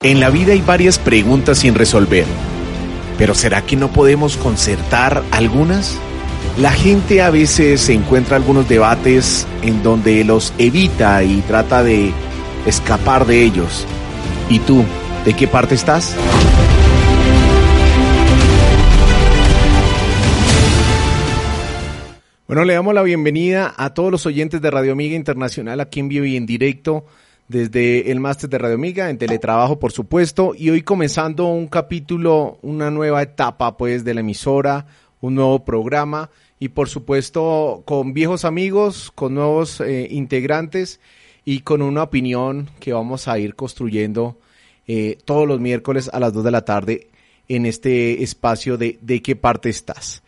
en la vida hay varias preguntas sin resolver. Pero ¿será que no podemos concertar algunas? La gente a veces encuentra algunos debates en donde los evita y trata de escapar de ellos. ¿Y tú, de qué parte estás? Bueno, le damos la bienvenida a todos los oyentes de Radio Amiga Internacional aquí en vivo y en directo desde el máster de Radio Amiga, en teletrabajo, por supuesto, y hoy comenzando un capítulo, una nueva etapa, pues, de la emisora, un nuevo programa, y por supuesto, con viejos amigos, con nuevos eh, integrantes y con una opinión que vamos a ir construyendo eh, todos los miércoles a las 2 de la tarde en este espacio de ¿De qué parte estás?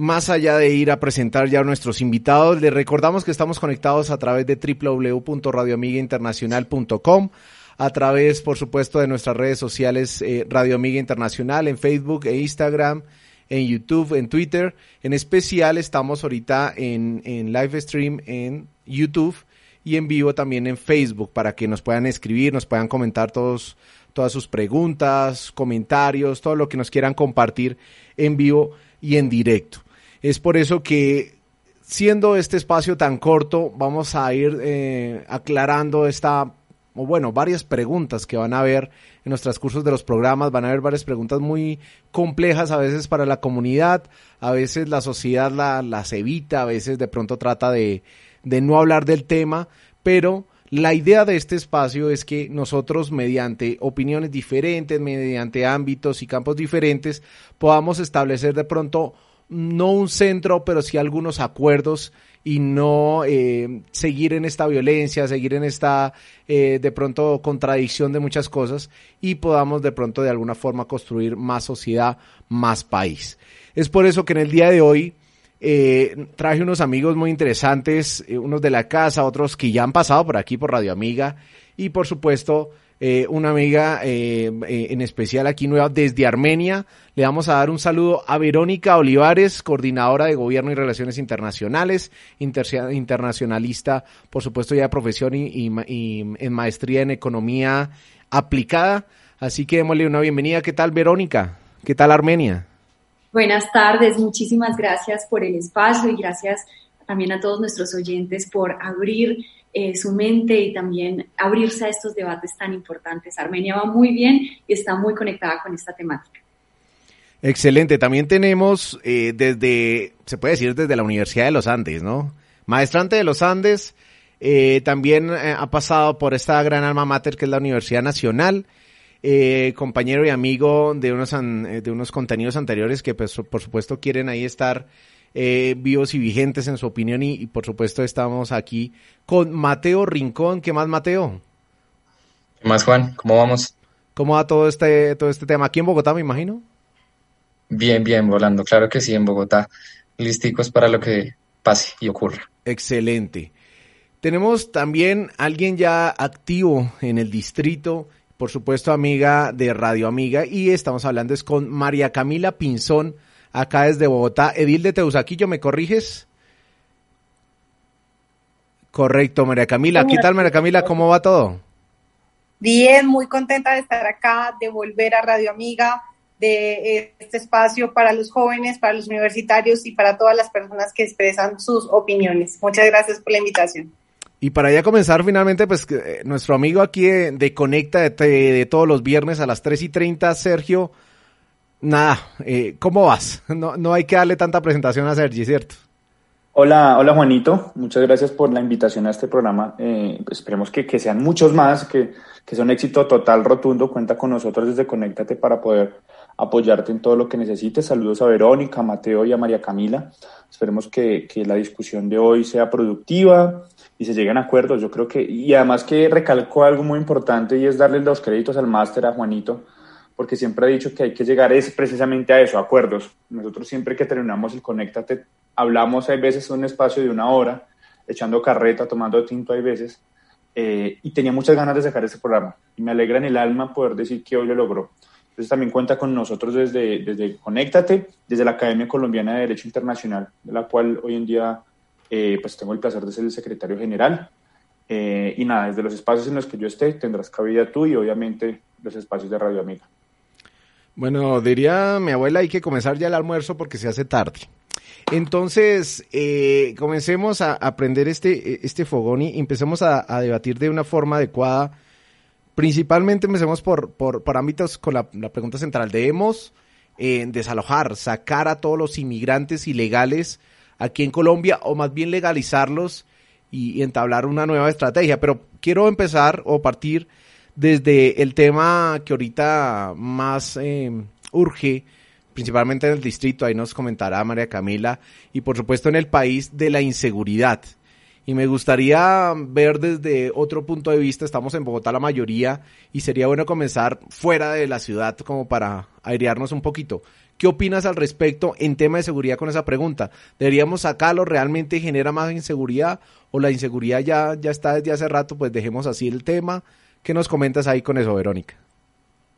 Más allá de ir a presentar ya a nuestros invitados, les recordamos que estamos conectados a través de www.radioamigainternacional.com, a través, por supuesto, de nuestras redes sociales eh, Radio Amiga Internacional en Facebook e Instagram, en YouTube, en Twitter. En especial estamos ahorita en, en live stream en YouTube y en vivo también en Facebook para que nos puedan escribir, nos puedan comentar todos, todas sus preguntas, comentarios, todo lo que nos quieran compartir en vivo y en directo. Es por eso que siendo este espacio tan corto, vamos a ir eh, aclarando esta, o bueno, varias preguntas que van a haber en los transcursos de los programas. Van a haber varias preguntas muy complejas a veces para la comunidad, a veces la sociedad la, las evita, a veces de pronto trata de, de no hablar del tema, pero la idea de este espacio es que nosotros, mediante opiniones diferentes, mediante ámbitos y campos diferentes, podamos establecer de pronto no un centro, pero sí algunos acuerdos y no eh, seguir en esta violencia, seguir en esta eh, de pronto contradicción de muchas cosas y podamos de pronto de alguna forma construir más sociedad, más país. Es por eso que en el día de hoy eh, traje unos amigos muy interesantes, unos de la casa, otros que ya han pasado por aquí por Radio Amiga y por supuesto eh, una amiga eh, eh, en especial aquí nueva desde Armenia. Le vamos a dar un saludo a Verónica Olivares, coordinadora de Gobierno y Relaciones Internacionales, internacionalista, por supuesto ya de profesión y, en maestría en Economía Aplicada. Así que démosle una bienvenida. ¿Qué tal Verónica? ¿Qué tal Armenia? Buenas tardes, muchísimas gracias por el espacio y gracias también a todos nuestros oyentes por abrir eh, su mente y también abrirse a estos debates tan importantes. Armenia va muy bien y está muy conectada con esta temática. Excelente. También tenemos eh, desde, se puede decir desde la Universidad de los Andes, ¿no? Maestrante de los Andes, eh, también ha pasado por esta gran alma mater que es la Universidad Nacional. compañero y amigo de unos, de unos contenidos anteriores que pues, por supuesto quieren ahí estar eh, vivos y vigentes en su opinión y, por supuesto estamos aquí con Mateo Rincón. ¿Qué más, Mateo? ¿Qué más, Juan? ¿Cómo vamos? ¿Cómo va todo este, todo este tema? Aquí en Bogotá, me imagino. Bien, bien, volando. Claro que sí, en Bogotá. Listicos para lo que pase y ocurra. Excelente. Tenemos también alguien ya activo en el distrito, por supuesto amiga de Radio Amiga, y estamos hablando es con María Camila Pinzón, acá desde Bogotá. Edil de Teusaquillo, ¿me corriges? Correcto, María Camila. ¿Qué tal, María Camila? ¿Cómo va todo? Bien, muy contenta de estar acá, de volver a Radio Amiga, de este espacio para los jóvenes, para los universitarios y para todas las personas que expresan sus opiniones. Muchas gracias por la invitación. Y para ya comenzar finalmente, pues eh, nuestro amigo aquí de, Conecta de, de, todos los viernes a las 3 y 30, Sergio Nada, eh, ¿cómo vas? No, no hay que darle tanta presentación a Sergi, ¿cierto? Hola, hola Juanito, muchas gracias por la invitación a este programa. Eh, esperemos que, que, sean muchos más, que, que sea un éxito total, rotundo. Cuenta con nosotros desde Conéctate para poder apoyarte en todo lo que necesites. Saludos a Verónica, a Mateo y a María Camila. Esperemos que, que la discusión de hoy sea productiva y se lleguen a acuerdos. Yo creo que, y además que recalco algo muy importante y es darle los créditos al máster a Juanito, porque siempre ha dicho que hay que llegar es precisamente a eso, acuerdos. Nosotros siempre que terminamos el Conéctate, hablamos hay veces un espacio de una hora, echando carreta, tomando tinto hay veces, eh, y tenía muchas ganas de sacar ese programa. Y me alegra en el alma poder decir que hoy lo logró. Entonces también cuenta con nosotros desde, desde Conéctate, desde la Academia Colombiana de Derecho Internacional, de la cual hoy en día eh, pues tengo el placer de ser el secretario general. Eh, y nada, desde los espacios en los que yo esté, tendrás cabida tú y obviamente los espacios de Radio Amiga. Bueno, diría mi abuela, hay que comenzar ya el almuerzo porque se hace tarde. Entonces, eh, comencemos a aprender este, este fogón y empecemos a, debatir de una forma adecuada. Principalmente empecemos por, por, por ámbitos con la, pregunta central. Debemos eh, desalojar, sacar a todos los inmigrantes ilegales aquí en Colombia o más bien legalizarlos y, entablar una nueva estrategia. Pero quiero empezar o partir desde el tema que ahorita más eh, urge principalmente en el distrito, ahí nos comentará María Camila, y por supuesto en el país de la inseguridad. Y me gustaría ver desde otro punto de vista, estamos en Bogotá la mayoría, y sería bueno comenzar fuera de la ciudad como para airearnos un poquito. ¿Qué opinas al respecto en tema de seguridad con esa pregunta? ¿Deberíamos sacarlo? ¿Realmente genera más inseguridad? ¿O la inseguridad ya, ya está desde hace rato? Pues dejemos así el tema. ¿Qué nos comentas ahí con eso, Verónica?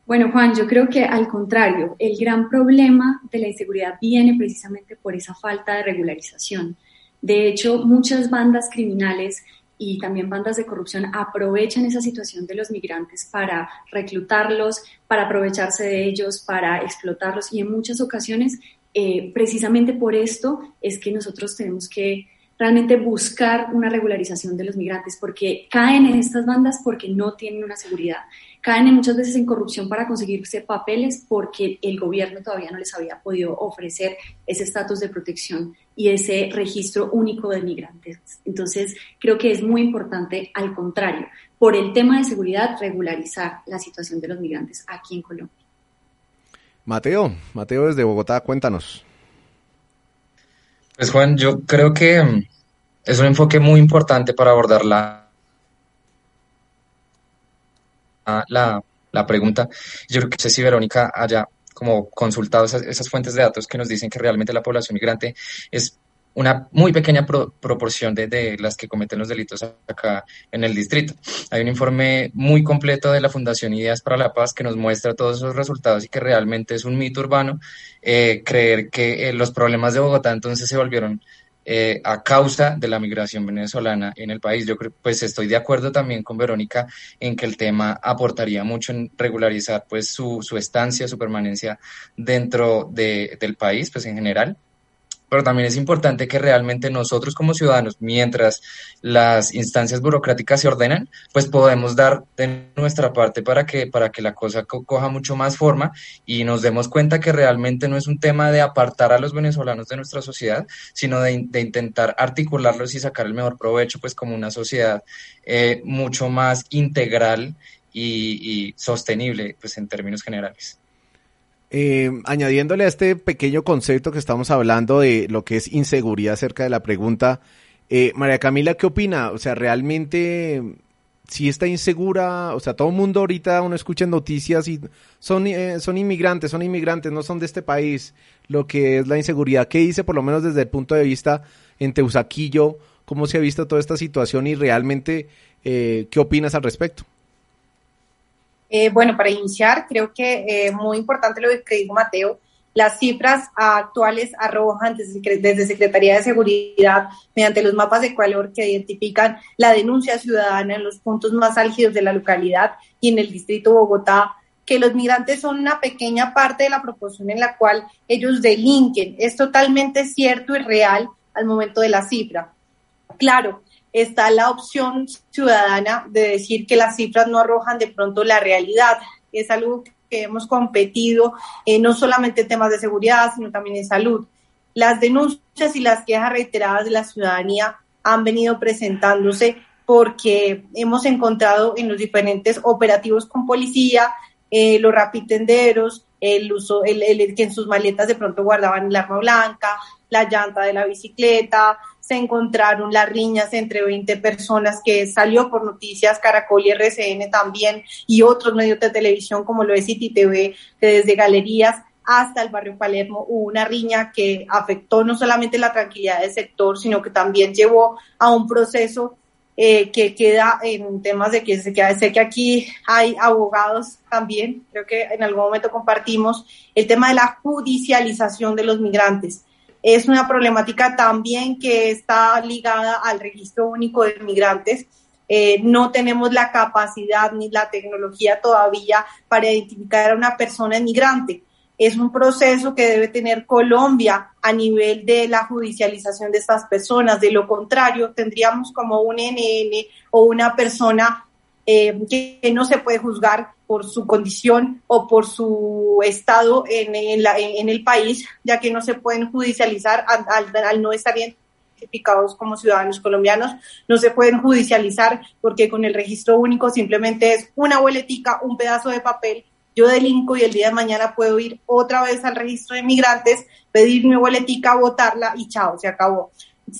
Bueno, Juan, yo creo que al contrario, el gran problema de la inseguridad viene precisamente por esa falta de regularización. De hecho, muchas bandas criminales y también bandas de corrupción aprovechan esa situación de los migrantes para reclutarlos, para aprovecharse de ellos, para explotarlos y en muchas ocasiones, eh, precisamente por esto es que nosotros tenemos que realmente buscar una regularización de los migrantes porque caen en estas bandas porque no tienen una seguridad caen muchas veces en corrupción para conseguirse papeles porque el gobierno todavía no les había podido ofrecer ese estatus de protección y ese registro único de migrantes. Entonces, creo que es muy importante, al contrario, por el tema de seguridad, regularizar la situación de los migrantes aquí en Colombia. Mateo, Mateo desde Bogotá, cuéntanos. Pues Juan, yo creo que mm, es un enfoque muy importante para abordar la la, la pregunta. Yo creo que no sé si Verónica haya como consultado esas, fuentes de datos que nos dicen que realmente la población migrante es una muy pequeña proporción de, de, las que cometen los delitos acá en el distrito. Hay un informe muy completo de la Fundación Ideas para la Paz que nos muestra todos esos resultados y que realmente es un mito urbano eh, creer que eh, los problemas de Bogotá entonces se volvieron eh, a causa de la migración venezolana en el país. Yo creo, pues estoy de acuerdo también con Verónica en que el tema aportaría mucho en regularizar pues su, su estancia, su permanencia dentro de, del país, pues en general pero también es importante que realmente nosotros como ciudadanos, mientras las instancias burocráticas se ordenan, pues podemos dar de nuestra parte para que, para que la cosa coja mucho más forma y nos demos cuenta que realmente no es un tema de apartar a los venezolanos de nuestra sociedad, sino de, intentar articularlos y sacar el mejor provecho, pues como una sociedad eh, mucho más integral y, y sostenible, pues en términos generales. Eh, añadiéndole a este pequeño concepto que estamos hablando de lo que es inseguridad acerca de la pregunta, eh, María Camila, ¿qué opina? O sea, realmente, si está insegura, o sea, todo el mundo ahorita uno escucha noticias y son, eh, son inmigrantes, son inmigrantes, no son de este país, lo que es la inseguridad. ¿Qué dice, por lo menos desde el punto de vista en Teusaquillo, cómo se ha visto toda esta situación y realmente, ¿qué opinas al respecto? Eh, bueno, para iniciar, creo que eh, muy importante lo que dijo Mateo. Las cifras actuales arrojan desde, Secretaría de Seguridad, mediante los mapas de color que identifican la denuncia ciudadana en los puntos más álgidos de la localidad y en el distrito Bogotá, que los migrantes son una pequeña parte de la proporción en la cual ellos delinquen. Es totalmente cierto y real al momento de la cifra. Claro, está la opción ciudadana de decir que las cifras no arrojan de pronto la realidad. Es algo que hemos competido eh, no solamente en temas de seguridad, sino también en salud. Las denuncias y las quejas reiteradas de la ciudadanía han venido presentándose porque hemos encontrado en los diferentes operativos con policía, eh, los rapitenderos, el uso, el, el, que en sus maletas de pronto guardaban el arma blanca, la llanta de la bicicleta, se encontraron las riñas entre 20 personas que salió por noticias Caracol y RCN también y otros medios de televisión como lo es City TV, que desde galerías hasta el barrio Palermo hubo una riña que afectó no solamente la tranquilidad del sector, sino que también llevó a un proceso eh, que queda en temas de que sé que aquí hay abogados también, creo que en algún momento compartimos el tema de la judicialización de los migrantes. Es una problemática también que está ligada al registro único de migrantes. Eh, no tenemos la capacidad ni la tecnología todavía para identificar a una persona inmigrante es un proceso que debe tener Colombia a nivel de la judicialización de estas personas. De lo contrario, tendríamos como un NN o una persona eh, que no se puede juzgar por su condición o por su estado en, el país, ya que no se pueden judicializar al, no estar identificados como ciudadanos colombianos, no se pueden judicializar porque con el registro único simplemente es una boletica, un pedazo de papel yo delinco y el día de mañana puedo ir otra vez al registro de migrantes, pedir mi boletica, votarla y chao, se acabó.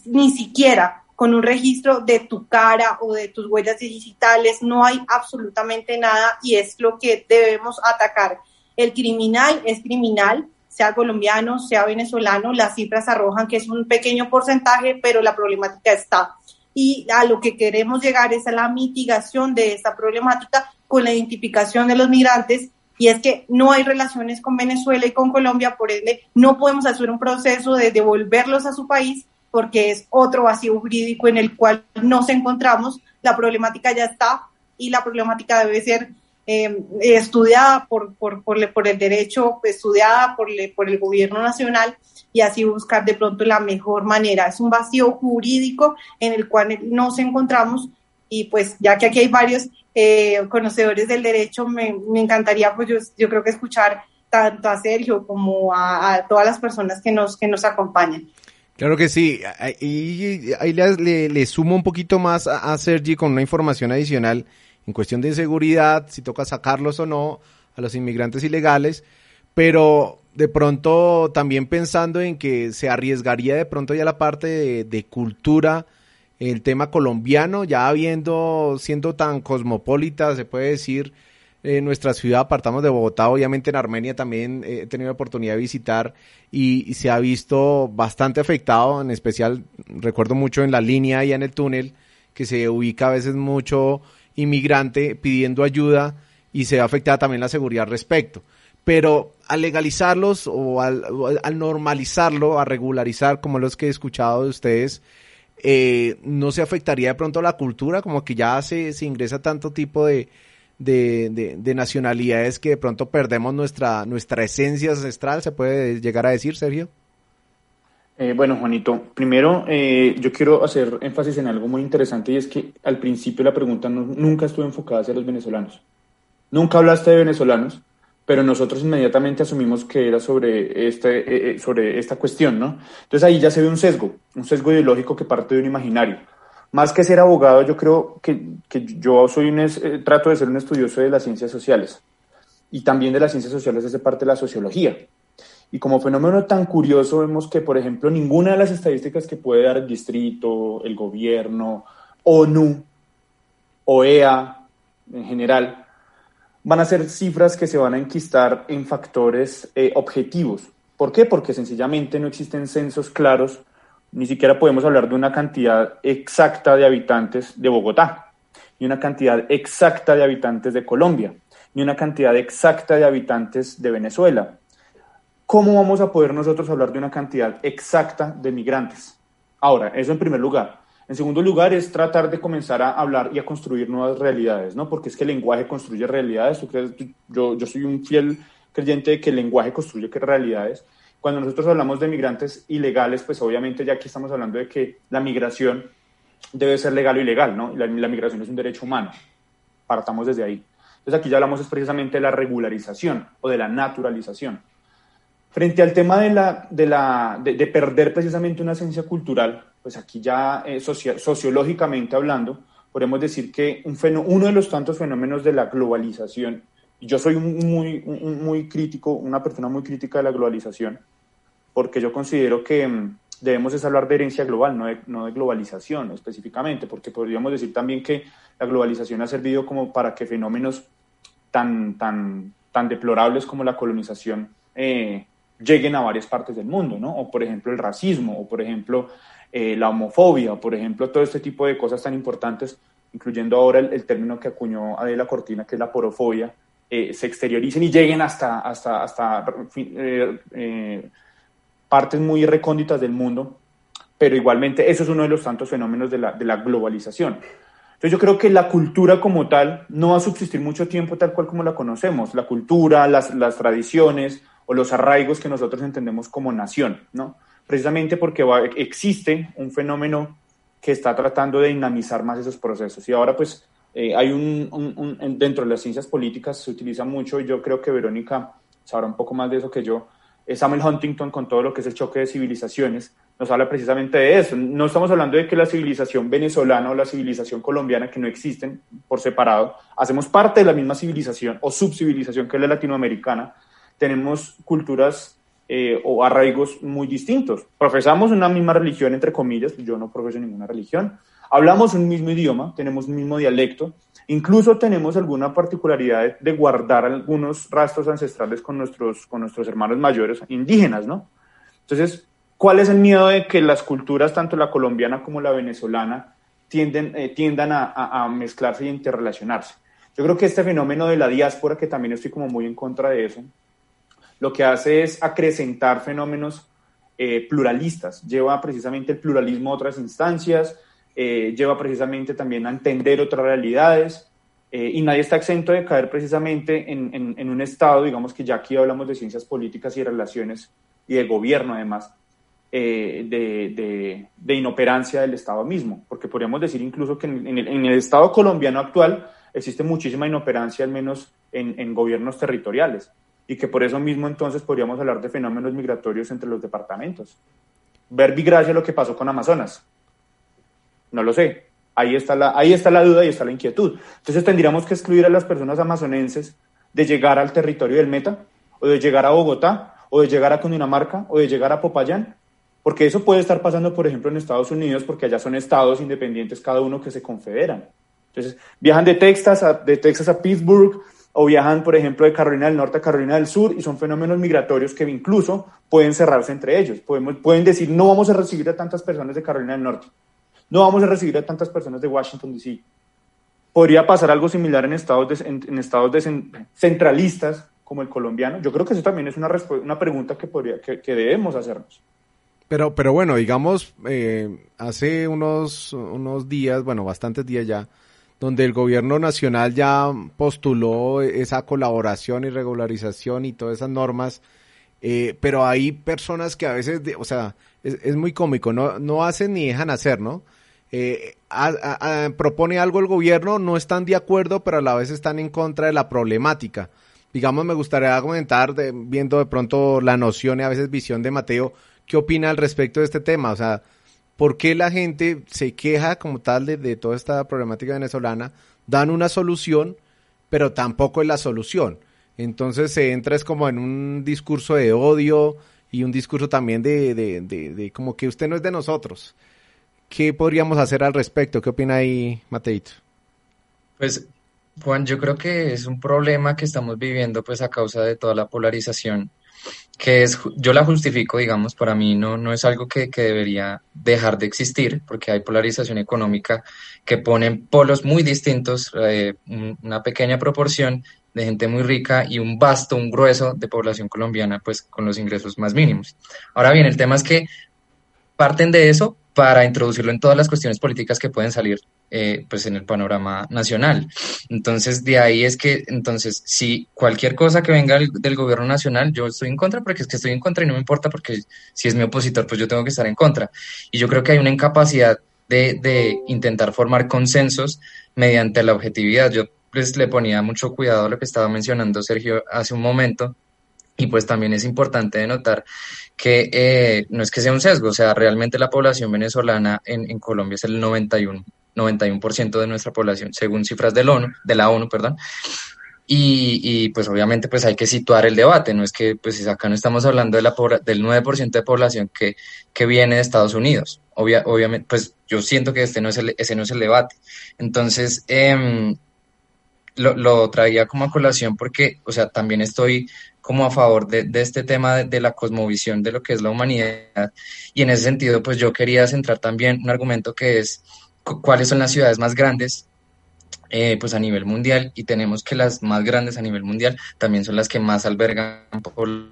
Ni siquiera con un registro de tu cara o de tus huellas digitales no hay absolutamente nada y es lo que debemos atacar. El criminal es criminal, sea colombiano, sea venezolano, las cifras arrojan que es un pequeño porcentaje, pero la problemática está. Y a lo que queremos llegar es a la mitigación de esta problemática con la identificación de los migrantes y es que no hay relaciones con Venezuela y con Colombia, por ende no podemos hacer un proceso de devolverlos a su país porque es otro vacío jurídico en el cual nos encontramos, la problemática ya está y la problemática debe ser eh, estudiada por, por, por, por, el derecho, estudiada por, por el gobierno nacional y así buscar de pronto la mejor manera. Es un vacío jurídico en el cual nos encontramos y pues ya que aquí hay varios eh, conocedores del derecho, me, encantaría pues yo, yo, creo que escuchar tanto a Sergio como a, todas las personas que nos, que nos acompañan. Claro que sí, y ahí le, le, sumo un poquito más a, a Sergi con una información adicional en cuestión de inseguridad, si toca sacarlos o no a los inmigrantes ilegales, pero de pronto también pensando en que se arriesgaría de pronto ya la parte de cultura, el tema colombiano, ya habiendo, siendo tan cosmopolita, se puede decir, en nuestra ciudad, apartamos de Bogotá, obviamente en Armenia también he tenido la oportunidad de visitar y, se ha visto bastante afectado, en especial recuerdo mucho en la línea y en el túnel, que se ubica a veces mucho inmigrante pidiendo ayuda y se afecta también la seguridad al respecto. Pero al legalizarlos o al, al normalizarlo, a regularizar, como los que he escuchado de ustedes, eh, no se afectaría de pronto la cultura, como que ya se, se ingresa tanto tipo de, de, nacionalidades que de pronto perdemos nuestra, nuestra esencia ancestral, se puede llegar a decir, Sergio. Eh, bueno, Juanito, primero eh, yo quiero hacer énfasis en algo muy interesante y es que al principio la pregunta nunca estuvo enfocada hacia los venezolanos. Nunca hablaste de venezolanos, pero nosotros inmediatamente asumimos que era sobre, este, eh, sobre esta cuestión, ¿no? Entonces ahí ya se ve un sesgo, un sesgo ideológico que parte de un imaginario. Más que ser abogado, yo creo que, yo soy un, eh, trato de ser un estudioso de las ciencias sociales y también de las ciencias sociales desde parte de la sociología. Y como fenómeno tan curioso vemos que, por ejemplo, ninguna de las estadísticas que puede dar el distrito, el gobierno, ONU, OEA en general, van a ser cifras que se van a enquistar en factores eh, objetivos. ¿Por qué? Porque sencillamente no existen censos claros, ni siquiera podemos hablar de una cantidad exacta de habitantes de Bogotá, ni una cantidad exacta de habitantes de Colombia, ni una cantidad exacta de habitantes de Venezuela. ¿Cómo vamos a poder nosotros hablar de una cantidad exacta de migrantes? Ahora, eso en primer lugar. En segundo lugar, es tratar de comenzar a hablar y a construir nuevas realidades, ¿no? Porque es que el lenguaje construye realidades. Yo, yo soy un fiel creyente de que el lenguaje construye realidades. Cuando nosotros hablamos de migrantes ilegales, pues obviamente ya aquí estamos hablando de que la migración debe ser legal o ilegal, ¿no? la, la migración es un derecho humano. Partamos desde ahí. Entonces aquí ya hablamos es precisamente de la regularización o de la naturalización. Frente al tema de, la, de, la, de perder precisamente una esencia cultural, pues aquí ya eh, sociológicamente hablando, podemos decir que un uno de los tantos fenómenos de la globalización Yo soy muy, muy crítico, una persona muy crítica de la globalización, porque yo considero que mm, debemos es hablar de herencia global, no de, no de globalización específicamente, porque podríamos decir también que la globalización ha servido como para que fenómenos tan, tan, tan deplorables como la colonización eh, lleguen a varias partes del mundo, ¿no? O por ejemplo el racismo, o por ejemplo eh, la homofobia, por ejemplo todo este tipo de cosas tan importantes, incluyendo ahora el, término que acuñó Adela Cortina, que es la porofobia, eh, se exterioricen y lleguen hasta, hasta, hasta partes muy recónditas del mundo, pero igualmente eso es uno de los tantos fenómenos de la, de la globalización. Entonces yo creo que la cultura como tal no va a subsistir mucho tiempo tal cual como la conocemos, la cultura, las, las tradiciones o los arraigos que nosotros entendemos como nación, ¿no? Precisamente porque existe un fenómeno que está tratando de dinamizar más esos procesos. Y ahora pues eh, hay un, un, dentro de las ciencias políticas se utiliza mucho y yo creo que Verónica sabrá un poco más de eso que yo, Samuel Huntington con todo lo que es el choque de civilizaciones, nos habla precisamente de eso. No estamos hablando de que la civilización venezolana o la civilización colombiana, que no existen por separado, hacemos parte de la misma civilización o subcivilización que es la latinoamericana, tenemos culturas eh, o arraigos muy distintos. Profesamos una misma religión, entre comillas, yo no profeso ninguna religión, hablamos un mismo idioma, tenemos un mismo dialecto, Incluso tenemos alguna particularidad de guardar algunos rastros ancestrales con nuestros, con nuestros hermanos mayores indígenas, ¿no? Entonces, ¿cuál es el miedo de que las culturas, tanto la colombiana como la venezolana, tienden, eh, tiendan a, mezclarse y interrelacionarse? Yo creo que este fenómeno de la diáspora, que también estoy como muy en contra de eso, lo que hace es acrecentar fenómenos eh, pluralistas, lleva precisamente el pluralismo a otras instancias, eh, lleva precisamente también a entender otras realidades eh, y nadie está exento de caer precisamente en, un estado, digamos que ya aquí hablamos de ciencias políticas y relaciones y de gobierno además, eh, de, inoperancia del Estado mismo, porque podríamos decir incluso que en, el, Estado colombiano actual existe muchísima inoperancia, al menos en, en gobiernos territoriales, y que por eso mismo entonces podríamos hablar de fenómenos migratorios entre los departamentos. Ver Vigracia lo que pasó con Amazonas. No lo sé. Ahí está, la, ahí está la duda y está la inquietud. Entonces tendríamos que excluir a las personas amazonenses de llegar al territorio del Meta, o de llegar a Bogotá, o de llegar a Cundinamarca, o de llegar a Popayán, porque eso puede estar pasando, por ejemplo, en Estados Unidos, porque allá son estados independientes cada uno que se confederan. Entonces, viajan de Texas a, de Texas a Pittsburgh, o viajan, por ejemplo, de Carolina del Norte a Carolina del Sur, y son fenómenos migratorios que incluso pueden cerrarse entre ellos. Podemos, pueden decir, no vamos a recibir a tantas personas de Carolina del Norte, no vamos a recibir a tantas personas de Washington, D.C. Podría pasar algo similar en estados, en, estados centralistas como el colombiano. Yo creo que eso también es una, una pregunta que, podría, que, debemos hacernos. Pero, pero bueno, digamos, eh, hace unos, unos días, bueno, bastantes días ya, donde el gobierno nacional ya postuló esa colaboración y regularización y todas esas normas, eh, pero hay personas que a veces, o sea, es, es, muy cómico, no, no hacen ni dejan hacer, ¿no? Eh, propone algo el gobierno, no están de acuerdo, pero a la vez están en contra de la problemática. Digamos, me gustaría comentar, viendo de pronto la noción y a veces visión de Mateo, ¿qué opina al respecto de este tema? O sea, ¿por qué la gente se queja como tal de, toda esta problemática venezolana? Dan una solución, pero tampoco es la solución. Entonces se entra es como en un discurso de odio y un discurso también de, de, de como que usted no es de nosotros. ¿Qué podríamos hacer al respecto? ¿Qué opina ahí, Mateito? Pues, Juan, yo creo que es un problema que estamos viviendo pues a causa de toda la polarización, que es, yo la justifico, digamos, para mí no, no es algo que, que debería dejar de existir, porque hay polarización económica que ponen polos muy distintos, eh, una pequeña proporción de gente muy rica y un vasto, un grueso de población colombiana, pues con los ingresos más mínimos. Ahora bien, el tema es que parten de eso para introducirlo en todas las cuestiones políticas que pueden salir eh, pues en el panorama nacional. Entonces, de ahí es que, entonces, si cualquier cosa que venga del, gobierno nacional, yo estoy en contra porque es que estoy en contra y no me importa porque si es mi opositor, pues yo tengo que estar en contra. Y yo creo que hay una incapacidad de, de intentar formar consensos mediante la objetividad. Yo pues le ponía mucho cuidado a lo que estaba mencionando Sergio hace un momento, y pues también es importante notar que eh, no es que sea un sesgo, o sea, realmente la población venezolana en, en Colombia es el 91, 91% de nuestra población, según cifras del ONU, de la ONU, perdón. y, pues obviamente pues hay que situar el debate, no es que pues acá no estamos hablando de la del 9% de población que, que viene de Estados Unidos, obviamente pues yo siento que este no es el, ese no es el debate. Entonces, em, lo, lo, traía como a colación porque, o sea, también estoy como a favor de, este tema de, la cosmovisión de lo que es la humanidad y en ese sentido pues yo quería centrar también un argumento que es cuáles son las ciudades más grandes eh, pues a nivel mundial y tenemos que las más grandes a nivel mundial también son las que más albergan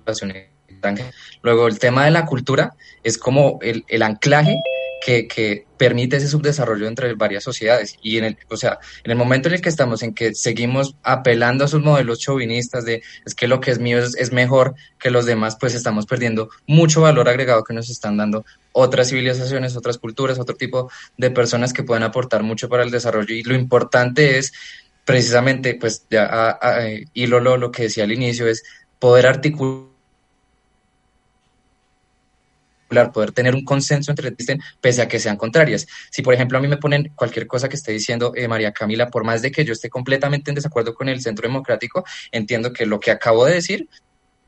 extranjera. Luego el tema de la cultura es como el anclaje que, que, permite ese subdesarrollo entre varias sociedades. Y en el, o sea, en el momento en el que estamos, en que seguimos apelando a esos modelos chauvinistas de es que lo que es mío es, es mejor que los demás, pues estamos perdiendo mucho valor agregado que nos están dando otras civilizaciones, otras culturas, otro tipo de personas que pueden aportar mucho para el desarrollo. Y lo importante es precisamente, pues ya a, a, y lo, lo, lo que decía al inicio es poder articular poder tener un consenso entre existen pese a que sean contrarias. Si, por ejemplo, a mí me ponen cualquier cosa que esté diciendo eh, María Camila, por más de que yo esté completamente en desacuerdo con el Centro Democrático, entiendo que lo que acabo de decir,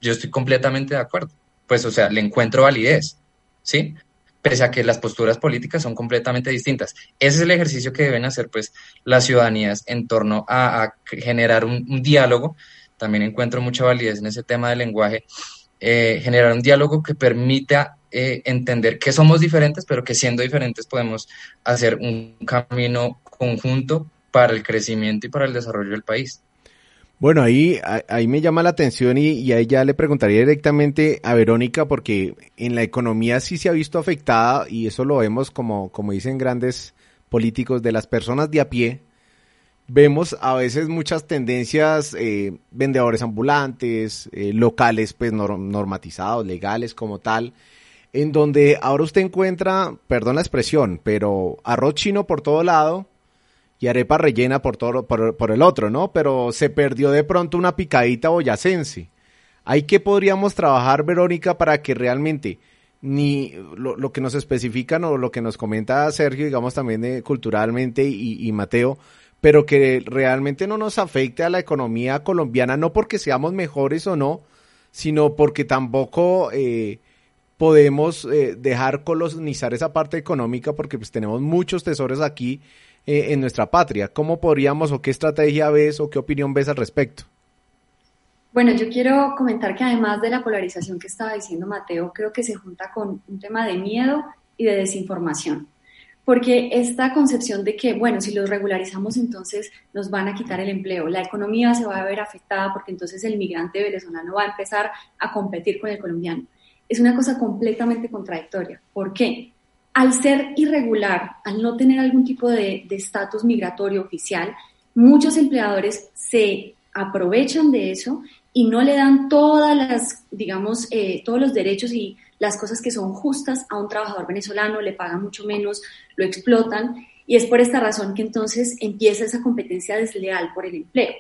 yo estoy completamente de acuerdo. Pues, o sea, le encuentro validez, ¿sí? Pese a que las posturas políticas son completamente distintas. Ese es el ejercicio que deben hacer, pues, las ciudadanías en torno a, a generar un, un diálogo. También encuentro mucha validez en ese tema del lenguaje. Eh, generar un diálogo que permita eh, entender que somos diferentes, pero que siendo diferentes podemos hacer un camino conjunto para el crecimiento y para el desarrollo del país. Bueno, ahí, ahí me llama la atención y, ahí ya le preguntaría directamente a Verónica porque en la economía sí se ha visto afectada y eso lo vemos como, como dicen grandes políticos de las personas de a pie. Vemos a veces muchas tendencias, eh, vendedores ambulantes, eh, locales pues normatizados, legales como tal, en donde ahora usted encuentra, perdón la expresión, pero arroz chino por todo lado y arepa rellena por, todo, por, por el otro, ¿no? Pero se perdió de pronto una picadita boyacense. ¿Hay que podríamos trabajar, Verónica, para que realmente ni lo, que nos especifican o lo que nos comenta Sergio, digamos también culturalmente y, y Mateo, pero que realmente no nos afecte a la economía colombiana, no porque seamos mejores o no, sino porque tampoco eh, podemos eh, dejar colonizar esa parte económica porque pues tenemos muchos tesoros aquí eh, en nuestra patria. ¿Cómo podríamos o qué estrategia ves o qué opinión ves al respecto? Bueno, yo quiero comentar que además de la polarización que estaba diciendo Mateo, creo que se junta con un tema de miedo y de desinformación. Porque esta concepción de que, bueno, si los regularizamos entonces nos van a quitar el empleo, la economía se va a ver afectada porque entonces el migrante venezolano va a empezar a competir con el colombiano es una cosa completamente contradictoria. ¿Por qué? Al ser irregular, al no tener algún tipo de estatus migratorio oficial, muchos empleadores se aprovechan de eso y no le dan todas las, digamos, eh, todos los derechos y las cosas que son justas a un trabajador venezolano, le pagan mucho menos, lo explotan y es por esta razón que entonces empieza esa competencia desleal por el empleo.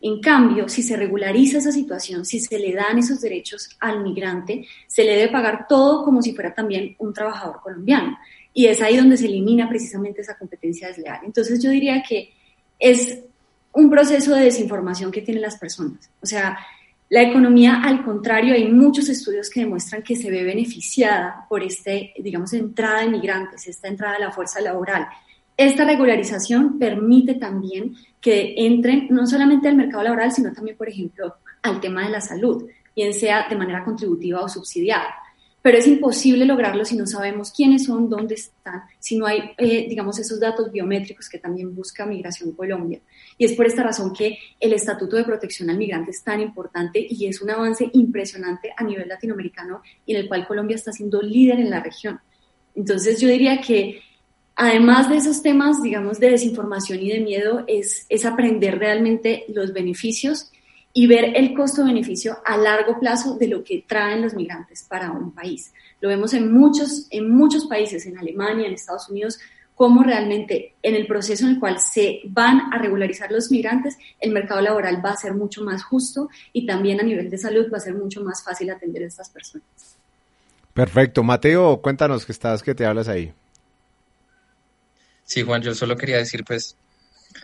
En cambio, si se regulariza esa situación, si se le dan esos derechos al migrante, se le debe pagar todo como si fuera también un trabajador colombiano. Y es ahí donde se elimina precisamente esa competencia desleal. Entonces yo diría que es un proceso de desinformación que tienen las personas. O sea, la economía, al contrario, hay muchos estudios que demuestran que se ve beneficiada por este, digamos, entrada de migrantes, esta entrada de la fuerza laboral. Esta regularización permite también que entren no solamente al mercado laboral, sino también, por ejemplo, al tema de la salud, bien sea de manera contributiva o subsidiada. Pero es imposible lograrlo si no sabemos quiénes son, dónde están, si no hay, eh, digamos, esos datos biométricos que también busca Migración Colombia. Y es por esta razón que el Estatuto de Protección al Migrante es tan importante y es un avance impresionante a nivel latinoamericano y en el cual Colombia está siendo líder en la región. Entonces yo diría que además de esos temas, digamos, de desinformación y de miedo, es, es aprender realmente los beneficios y ver el costo-beneficio a largo plazo de lo que traen los migrantes para un país. Lo vemos en muchos, en muchos países, en Alemania, en Estados Unidos, cómo realmente en el proceso en el cual se van a regularizar los migrantes, el mercado laboral va a ser mucho más justo y también a nivel de salud va a ser mucho más fácil atender a estas personas. Perfecto. Mateo, cuéntanos que estás, que te hablas ahí. Sí, Juan, yo solo quería decir, pues,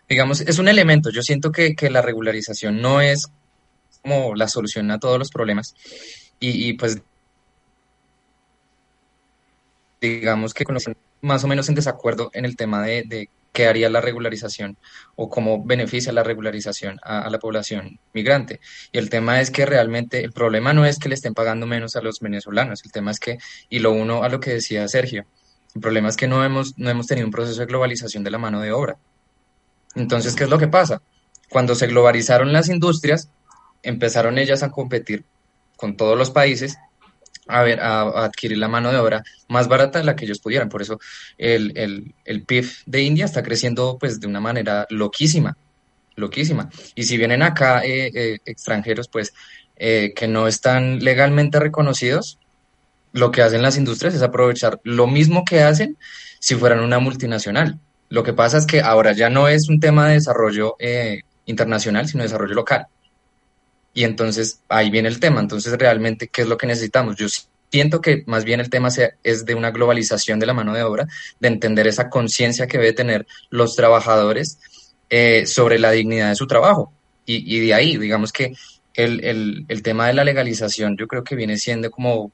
digamos, es un elemento. Yo siento que, que la regularización no es como la solución a todos los problemas. Y, y pues digamos que conocen más o menos en desacuerdo en el tema de, de qué haría la regularización o cómo beneficia la regularización a, la población migrante. Y el tema es que realmente el problema no es que le estén pagando menos a los venezolanos, el tema es que, y lo uno a lo que decía Sergio, el problema es que no hemos, no hemos tenido un proceso de globalización de la mano de obra. Entonces, ¿qué es lo que pasa? Cuando se globalizaron las industrias, empezaron ellas a competir con todos los países a, ver, a, adquirir la mano de obra más barata de la que ellos pudieran. Por eso el, el, el PIB de India está creciendo pues de una manera loquísima, loquísima. Y si vienen acá eh, eh, extranjeros pues eh, que no están legalmente reconocidos, lo que hacen las industrias es aprovechar lo mismo que hacen si fueran una multinacional. Lo que pasa es que ahora ya no es un tema de desarrollo internacional, sino desarrollo local. Y entonces ahí viene el tema. Entonces, realmente, ¿qué es lo que necesitamos? Yo siento que más bien el tema es de una globalización de la mano de obra, de entender esa conciencia que debe tener los trabajadores eh, sobre la dignidad de su trabajo. Y, de ahí, digamos que el, tema de la legalización yo creo que viene siendo como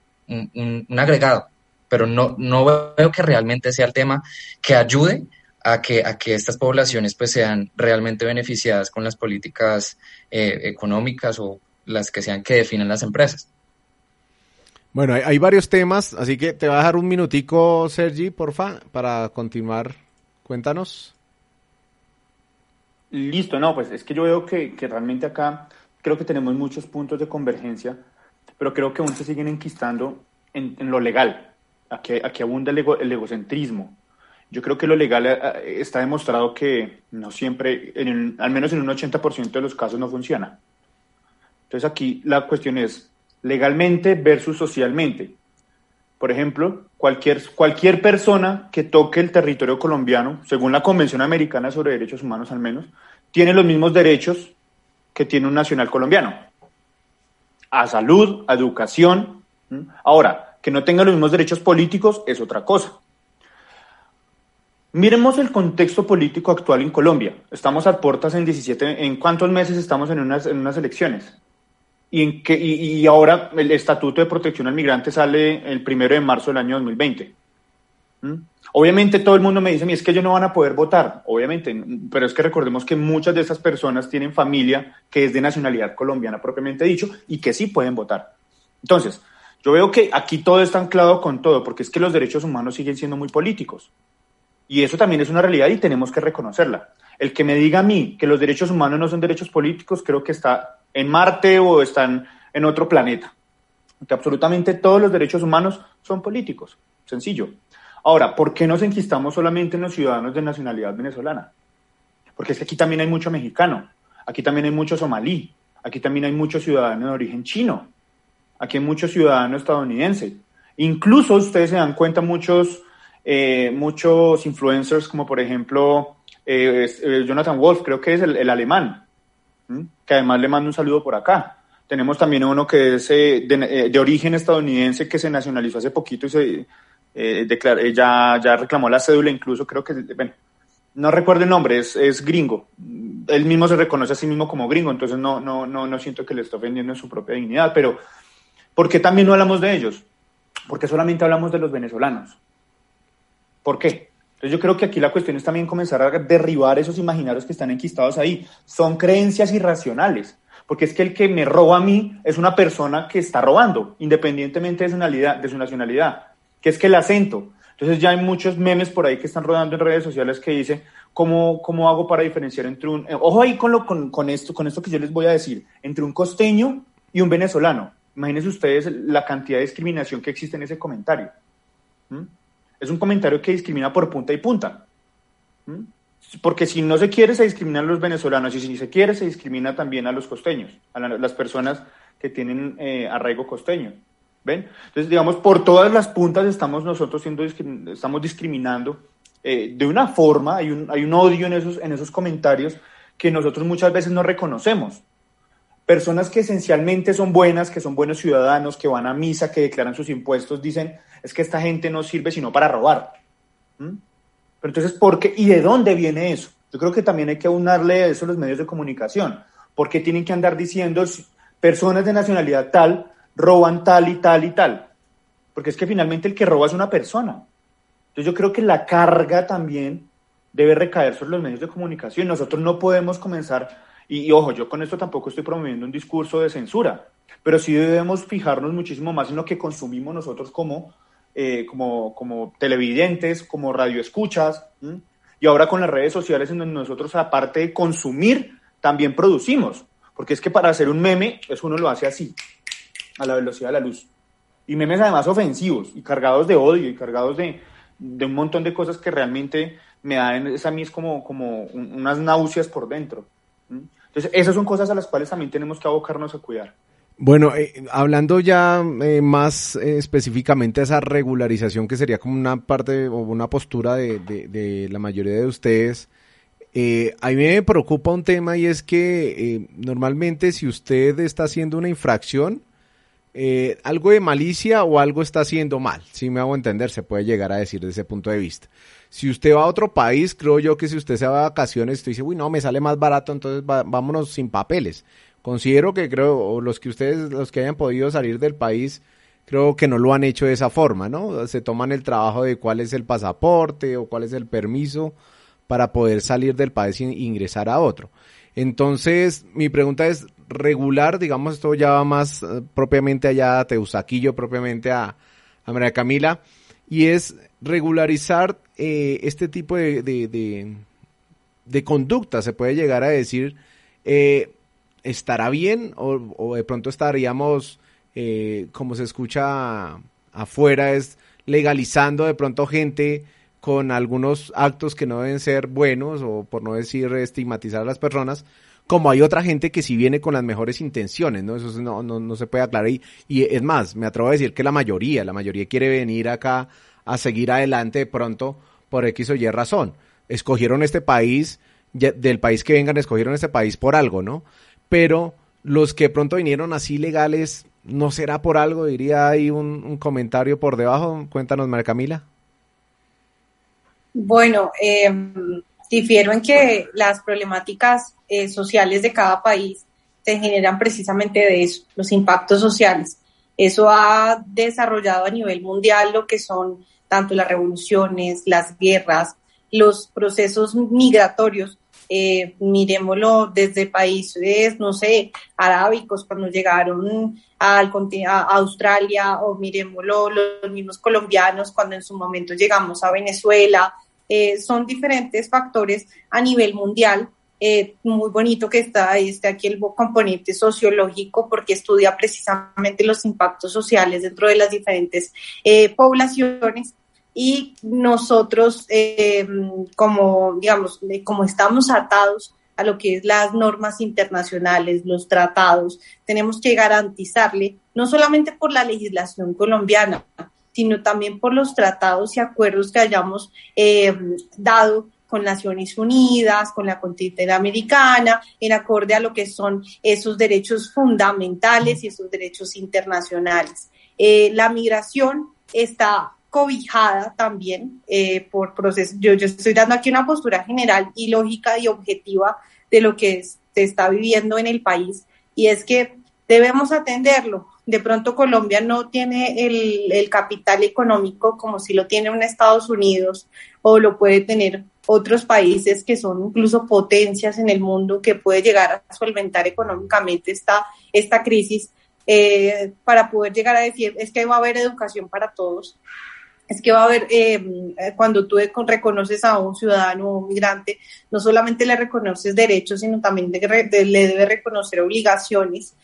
un, agregado, pero no, no veo que realmente sea el tema que ayude a que, a que estas poblaciones pues sean realmente beneficiadas con las políticas eh, económicas o las que sean que definen las empresas. Bueno, hay, varios temas, así que te va a dejar un minutico, Sergi, porfa, para continuar. Cuéntanos. Listo, no, pues es que yo veo que, realmente acá creo que tenemos muchos puntos de convergencia, pero creo que aún se siguen enquistando en, lo legal. Aquí, aquí abunda el, el egocentrismo, yo creo que lo legal eh, eh, está demostrado que no siempre, en al menos en un 80% de los casos no funciona. Entonces aquí la cuestión es legalmente versus socialmente. Por ejemplo, cualquier, cualquier persona que toque el territorio colombiano, según la Convención Americana sobre Derechos Humanos al menos, tiene los mismos derechos que tiene un nacional colombiano. A salud, a educación. Ahora, que no tenga los mismos derechos políticos es otra cosa. Miremos el contexto político actual en Colombia. Estamos a puertas en 17, ¿en cuántos meses estamos en unas, en unas elecciones? Y, en que, y, ahora el Estatuto de Protección al Migrante sale el primero de marzo del año 2020. ¿Mm? Obviamente todo el mundo me dice, es que ellos no van a poder votar, obviamente, pero es que recordemos que muchas de esas personas tienen familia que es de nacionalidad colombiana propiamente dicho y que sí pueden votar. Entonces, yo veo que aquí todo está anclado con todo, porque es que los derechos humanos siguen siendo muy políticos. Y eso también es una realidad y tenemos que reconocerla. El que me diga a mí que los derechos humanos no son derechos políticos, creo que está en Marte o están en otro planeta. Que absolutamente todos los derechos humanos son políticos. Sencillo. Ahora, ¿por qué nos enquistamos solamente en los ciudadanos de nacionalidad venezolana? Porque es que aquí también hay mucho mexicano, aquí también hay mucho somalí, aquí también hay muchos ciudadanos de origen chino, aquí hay muchos ciudadanos estadounidenses. Incluso ustedes se dan cuenta, muchos eh, muchos influencers, como por ejemplo eh, eh, Jonathan Wolf, creo que es el, alemán, que además le mando un saludo por acá. Tenemos también uno que es de, origen estadounidense que se nacionalizó hace poquito y se declaró, ya, ya reclamó la cédula, incluso creo que, bueno, no recuerdo el nombre, es, es gringo. Él mismo se reconoce a sí mismo como gringo, entonces no, no, no, no siento que le esté ofendiendo en su propia dignidad, pero ¿por qué también no hablamos de ellos? Porque solamente hablamos de los venezolanos. ¿Por qué? Entonces yo creo que aquí la cuestión es también comenzar a derribar esos imaginarios que están enquistados ahí. Son creencias irracionales, porque es que el que me roba a mí es una persona que está robando, independientemente de su nacionalidad, de su nacionalidad que es que el acento. Entonces ya hay muchos memes por ahí que están rodando en redes sociales que dicen, ¿cómo, cómo hago para diferenciar entre un... Eh, ojo ahí con, lo, con, con, esto, con esto que yo les voy a decir, entre un costeño y un venezolano. Imagínense ustedes la cantidad de discriminación que existe en ese comentario. ¿Mm? Es un comentario que discrimina por punta y punta. ¿Mm? Porque si no se quiere, se discriminan a los venezolanos y si se quiere, se discrimina también a los costeños, a las personas que tienen eh, arraigo costeño. ¿Ven? Entonces, digamos, por todas las puntas estamos nosotros siendo estamos discriminando eh, de una forma, hay un, hay un odio en esos, en esos comentarios que nosotros muchas veces no reconocemos. Personas que esencialmente son buenas, que son buenos ciudadanos, que van a misa, que declaran sus impuestos, dicen, es que esta gente no sirve sino para robar. ¿Mm? Pero entonces, ¿por qué y de dónde viene eso? Yo creo que también hay que unarle eso a los medios de comunicación, porque tienen que andar diciendo personas de nacionalidad tal roban tal y tal y tal, porque es que finalmente el que roba es una persona. Entonces yo creo que la carga también debe recaer sobre los medios de comunicación. Nosotros no podemos comenzar, y, ojo, yo con esto tampoco estoy promoviendo un discurso de censura, pero sí debemos fijarnos muchísimo más en lo que consumimos nosotros como, eh, como, como televidentes, como radioescuchas, y ahora con las redes sociales en donde nosotros, aparte de consumir, también producimos. Porque es que para hacer un meme, eso uno lo hace así, a la velocidad de la luz. Y memes además ofensivos y cargados de odio y cargados de, de un montón de cosas que realmente me dan, a mí es como, como unas náuseas por dentro. Entonces, esas son cosas a las cuales también tenemos que abocarnos a cuidar. Bueno, eh, hablando ya eh, más eh, específicamente de esa regularización que sería como una parte o una postura de, de, la mayoría de ustedes, a mí me preocupa un tema y es que normalmente si usted está haciendo una infracción, algo de malicia o algo está haciendo mal, si me hago entender, se puede llegar a decir desde ese punto de vista. Si usted va a otro país, creo yo que si usted se va de vacaciones, usted dice, uy, no, me sale más barato, entonces vámonos sin papeles Considero que creo, los que ustedes, los que hayan podido salir del país, creo que no lo han hecho de esa forma, ¿no? Se toman el trabajo de cuál es el pasaporte o cuál es el permiso para poder salir del país e ingresar a otro. Entonces, mi pregunta es, regular, digamos, esto ya va más eh, propiamente allá a Teusaquillo, propiamente a, a María Camila, y es regularizar eh, este tipo de, de, de, conducta, se puede llegar a decir, eh, estará bien o, de pronto estaríamos, eh, como se escucha afuera, es legalizando de pronto gente con algunos actos que no deben ser buenos o por no decir estigmatizar a las personas, como hay otra gente que sí viene con las mejores intenciones, ¿no? Eso no, no, no se puede aclarar. Y, y, es más, me atrevo a decir que la mayoría, la mayoría quiere venir acá a seguir adelante de pronto por X o Y razón. Escogieron este país, del país que vengan, escogieron este país por algo, ¿no? pero los que pronto vinieron así legales, ¿no será por algo? Diría ahí un, comentario por debajo. Cuéntanos, María Camila. Bueno, em, difiero en que las problemáticas eh, sociales de cada país se generan precisamente de eso, los impactos sociales. Eso ha desarrollado a nivel mundial lo que son tanto las revoluciones, las guerras, los procesos migratorios eh, miremoslo desde países, no sé, arábicos cuando llegaron al, a Australia o miremoslo los mismos colombianos cuando en su momento llegamos a Venezuela. Eh, son diferentes factores a nivel mundial. Eh, muy bonito que está este aquí el componente sociológico porque estudia precisamente los impactos sociales dentro de las diferentes eh, poblaciones y nosotros, eh, como, digamos, como estamos atados a lo que es las normas internacionales, los tratados, tenemos que garantizarle, no solamente por la legislación colombiana, sino también por los tratados y acuerdos que hayamos eh, dado con Naciones Unidas, con la Constitución Americana, en acorde a lo que son esos derechos fundamentales y esos derechos internacionales. Eh, la migración está cobijada también eh, por procesos. Yo estoy dando aquí una postura general y lógica y objetiva de lo que se está viviendo en el país y es que debemos atenderlo. De pronto Colombia no tiene el, el capital económico como si lo tiene un Estados Unidos o lo puede tener otros países que son incluso potencias en el mundo que puede llegar a solventar económicamente esta, esta crisis eh, para poder llegar a decir es que va a haber educación para todos, es que va a haber, eh, cuando tú reconoces a un ciudadano o un migrante, no solamente le reconoces derechos, sino también le debe reconocer obligaciones.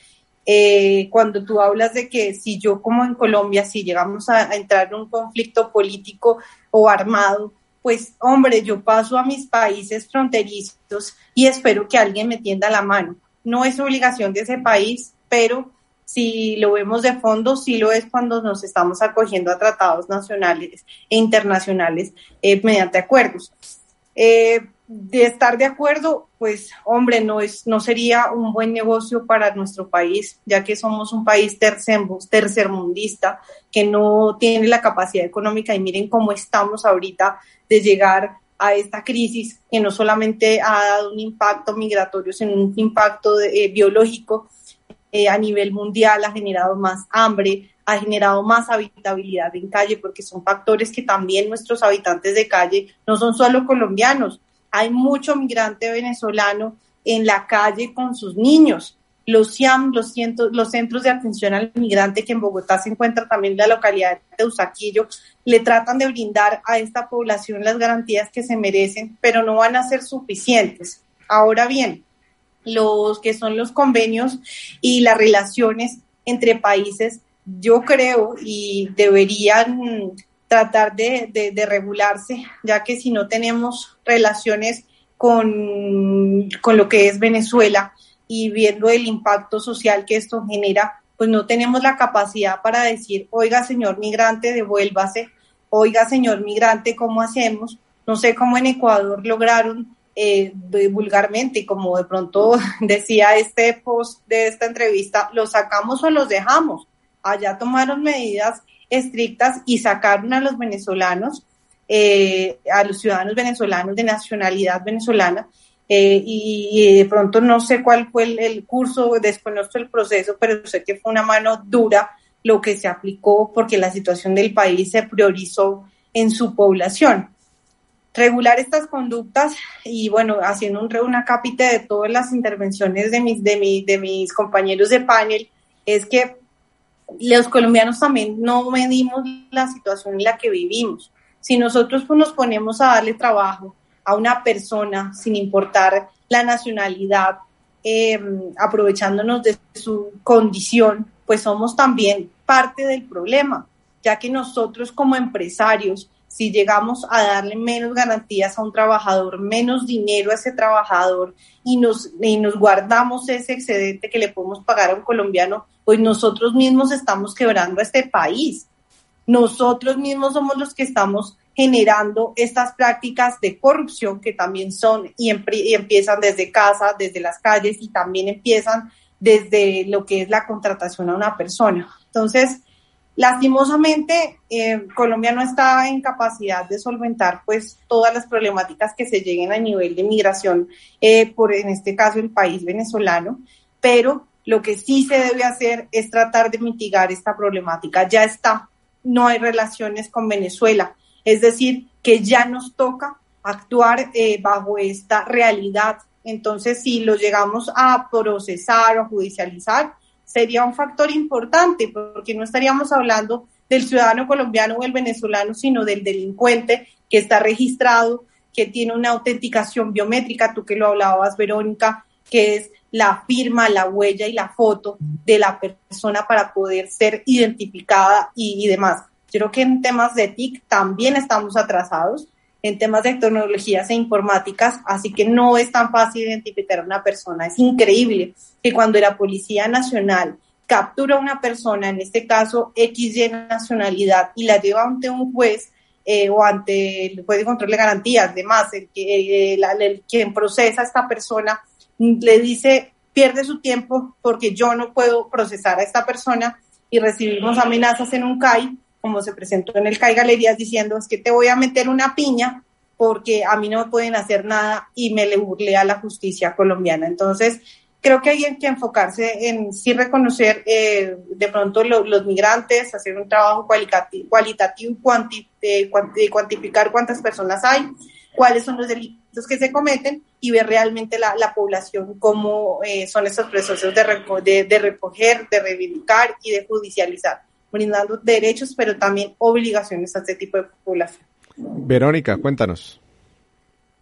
Eh, cuando tú hablas de que si yo como en Colombia, si llegamos a, entrar en un conflicto político o armado, pues hombre, yo paso a mis países fronterizos y espero que alguien me tienda la mano. No es obligación de ese país, pero si lo vemos de fondo, sí lo es cuando nos estamos acogiendo a tratados nacionales e internacionales eh, mediante acuerdos. Eh, de estar de acuerdo, pues hombre, no, es, no sería un buen negocio para nuestro país, ya que somos un país tercermundista que no tiene la capacidad económica. Y miren cómo estamos ahorita de llegar a esta crisis que no solamente ha dado un impacto migratorio, sino un impacto eh, biológico eh, a nivel mundial, ha generado más hambre, ha generado más habitabilidad en calle, porque son factores que también nuestros habitantes de calle no son solo colombianos, hay mucho migrante venezolano en la calle con sus niños. Los CIAM, los, los centros de atención al migrante que en Bogotá se encuentra también en la localidad de Usaquillo, le tratan de brindar a esta población las garantías que se merecen, pero no van a ser suficientes. Ahora bien, los que son los convenios y las relaciones entre países, yo creo y deberían tratar de, de, regularse, ya que si no tenemos relaciones con, con lo que es Venezuela y viendo el impacto social que esto genera, pues no tenemos la capacidad para decir, oiga, señor migrante, devuélvase, oiga, señor migrante, ¿cómo hacemos? No sé cómo en Ecuador lograron eh, vulgarmente, como de pronto decía este post de esta entrevista, ¿los sacamos o los dejamos? Allá tomaron medidas estrictas y sacaron a los venezolanos, eh, a los ciudadanos venezolanos de nacionalidad venezolana, eh, y, de pronto no sé cuál fue el, el, curso, desconozco el proceso, pero sé que fue una mano dura lo que se aplicó porque la situación del país se priorizó en su población. Regular estas conductas y bueno, haciendo un, cápita de todas las intervenciones de mis, de, de mis compañeros de panel, es que los colombianos también no medimos la situación en la que vivimos. Si nosotros pues, nos ponemos a darle trabajo a una persona sin importar la nacionalidad, eh, aprovechándonos de su condición, pues somos también parte del problema, ya que nosotros como empresarios, si llegamos a darle menos garantías a un trabajador, menos dinero a ese trabajador y nos, y nos guardamos ese excedente que le podemos pagar a un colombiano, pues nosotros mismos estamos quebrando a este país. Nosotros mismos somos los que estamos generando estas prácticas de corrupción que también son y, empiezan desde casa, desde las calles y también empiezan desde lo que es la contratación a una persona. Entonces, lastimosamente, eh, Colombia no está en capacidad de solventar pues todas las problemáticas que se lleguen a nivel de migración, eh, por en este caso el país venezolano, pero lo que sí se debe hacer es tratar de mitigar esta problemática. Ya está, no hay relaciones con Venezuela es decir, que ya nos toca actuar eh, bajo esta realidad. Entonces, si lo llegamos a procesar o judicializar, sería un factor importante, porque no estaríamos hablando del ciudadano colombiano o el venezolano, sino del delincuente que está registrado, que tiene una autenticación biométrica, tú que lo hablabas, Verónica, que es la firma, la huella y la foto de la persona para poder ser identificada y demás. Creo que en temas de TIC también estamos atrasados, en temas de tecnologías e informáticas, así que no es tan fácil identificar a una persona. Es increíble que cuando la Policía Nacional captura a una persona, en este caso XY nacionalidad, y la lleva ante un juez eh, o ante el juez de control de garantías, además, el, que, eh, el, quien procesa a esta persona le dice, pierde su tiempo porque yo no puedo procesar a esta persona y recibimos amenazas en un CAI como se presentó en el CAI Galerías diciendo, es que te voy a meter una piña porque a mí no me pueden hacer nada y me le burlé a la justicia colombiana. Entonces, creo que hay que enfocarse en sí reconocer eh, de pronto los migrantes, hacer un trabajo cualitativo, cualitativo y cuantificar cuántas personas hay, cuáles son los delitos que se cometen y ver realmente la, población cómo eh, son esos procesos de, de recoger, de reivindicar y de judicializar brindando derechos, pero también obligaciones a este tipo de población. Verónica, cuéntanos.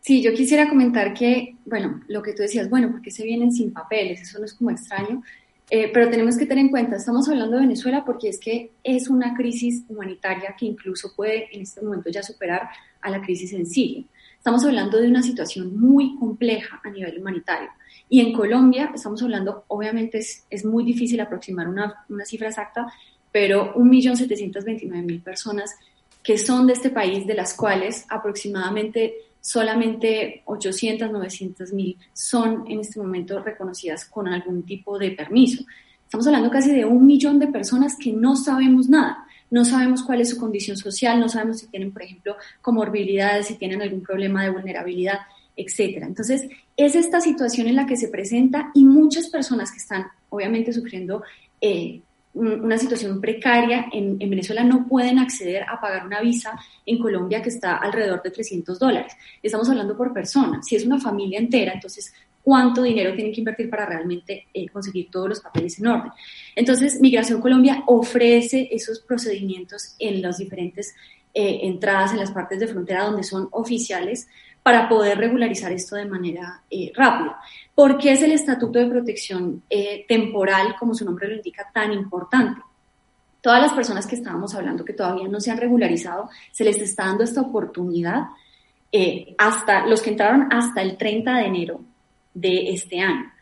Sí, yo quisiera comentar que, bueno, lo que tú decías, bueno, porque se vienen sin papeles, eso no es como extraño, eh, pero tenemos que tener en cuenta, estamos hablando de Venezuela porque es que es una crisis humanitaria que incluso puede en este momento ya superar a la crisis en Siria. Estamos hablando de una situación muy compleja a nivel humanitario. Y en Colombia estamos hablando, obviamente es, es muy difícil aproximar una, una cifra exacta, pero 1.729.000 personas que son de este país, de las cuales aproximadamente solamente 800, 900 mil son en este momento reconocidas con algún tipo de permiso. Estamos hablando casi de un millón de personas que no sabemos nada. no sabemos cuál es su condición social, no sabemos si tienen, por ejemplo, comorbilidades, si tienen algún problema de vulnerabilidad, etcétera. Entonces, es esta situación en la que se presenta y muchas personas que están obviamente sufriendo eh, una situación precaria en, en, Venezuela no pueden acceder a pagar una visa en Colombia que está alrededor de 300 dólares. Estamos hablando por persona. Si es una familia entera, entonces, ¿cuánto dinero tienen que invertir para realmente eh, conseguir todos los papeles en orden? Entonces, Migración Colombia ofrece esos procedimientos en las diferentes eh, entradas en las partes de frontera donde son oficiales para poder regularizar esto de manera eh, rápida. ¿Por qué es el Estatuto de Protección eh, Temporal, como su nombre lo indica, tan importante? Todas las personas que estábamos hablando que todavía no se han regularizado, se les está dando esta oportunidad eh, hasta los que entraron hasta el 30 de enero de este año.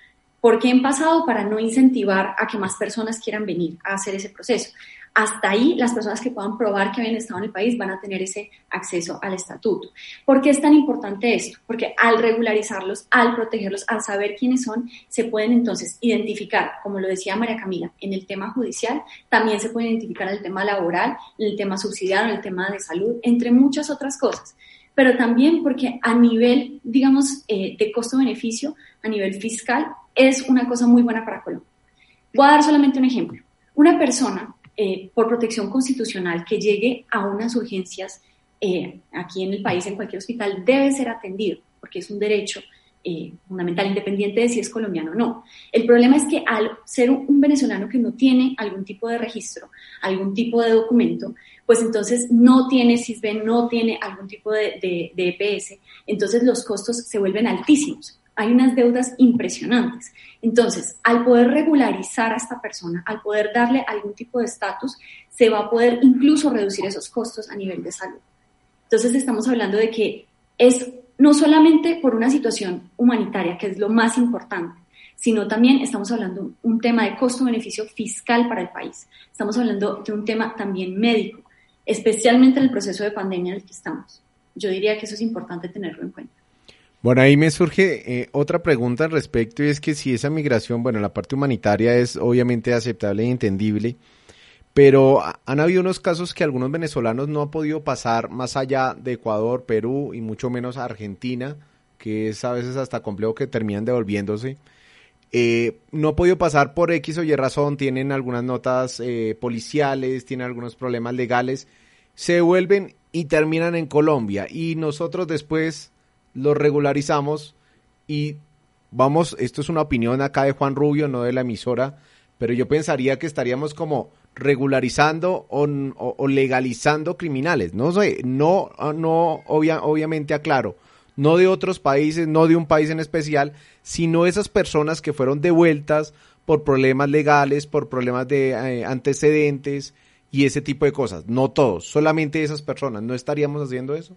¿Por qué en pasado? Para no incentivar a que más personas quieran venir a hacer ese proceso. Hasta ahí, las personas que puedan probar que habían estado en el país van a tener ese acceso al estatuto. ¿Por qué es tan importante esto? Porque al regularizarlos, al protegerlos, al saber quiénes son, se pueden entonces identificar, como lo decía María Camila, en el tema judicial, también se puede identificar en el tema laboral, en el tema subsidiario, en el tema de salud, entre muchas otras cosas pero también porque a nivel, digamos, eh, de costo-beneficio, a nivel fiscal, es una cosa muy buena para Colombia. Voy a dar solamente un ejemplo. Una persona eh, por protección constitucional que llegue a unas urgencias eh, aquí en el país, en cualquier hospital, debe ser atendido, porque es un derecho eh, fundamental, independiente de si es colombiano o no. El problema es que al ser un venezolano que no tiene algún tipo de registro, algún tipo de documento, pues entonces no tiene CISBEN, no tiene algún tipo de, de, de EPS, entonces los costos se vuelven altísimos hay unas deudas impresionantes. Entonces, al poder regularizar a esta persona, al poder darle algún tipo de estatus, se va a poder incluso reducir esos costos a nivel de salud. Entonces, estamos hablando de que es no solamente por una situación humanitaria, que es lo más importante, sino también estamos hablando de un tema de costo-beneficio fiscal para el país. Estamos hablando de un tema también médico, especialmente en el proceso de pandemia en el que estamos. Yo diría que eso es importante tenerlo en cuenta. Bueno, ahí me surge eh, otra pregunta al respecto y es que si esa migración, bueno, la parte humanitaria es obviamente aceptable e entendible, pero han habido unos casos que algunos venezolanos no han podido pasar más allá de Ecuador, Perú y mucho menos Argentina, que es a veces hasta complejo que terminan devolviéndose. Eh, no ha podido pasar por X o Y razón, tienen algunas notas eh, policiales, tienen algunos problemas legales, se vuelven y terminan en Colombia y nosotros después lo regularizamos y vamos, esto es una opinión acá de Juan Rubio, no de la emisora, pero yo pensaría que estaríamos como regularizando o, legalizando criminales. No sé, no, no obviamente aclaro, no de otros países, no de un país en especial, sino esas personas que fueron devueltas por problemas legales, por problemas de eh, antecedentes y ese tipo de cosas. No todos, solamente esas personas. ¿No estaríamos haciendo eso?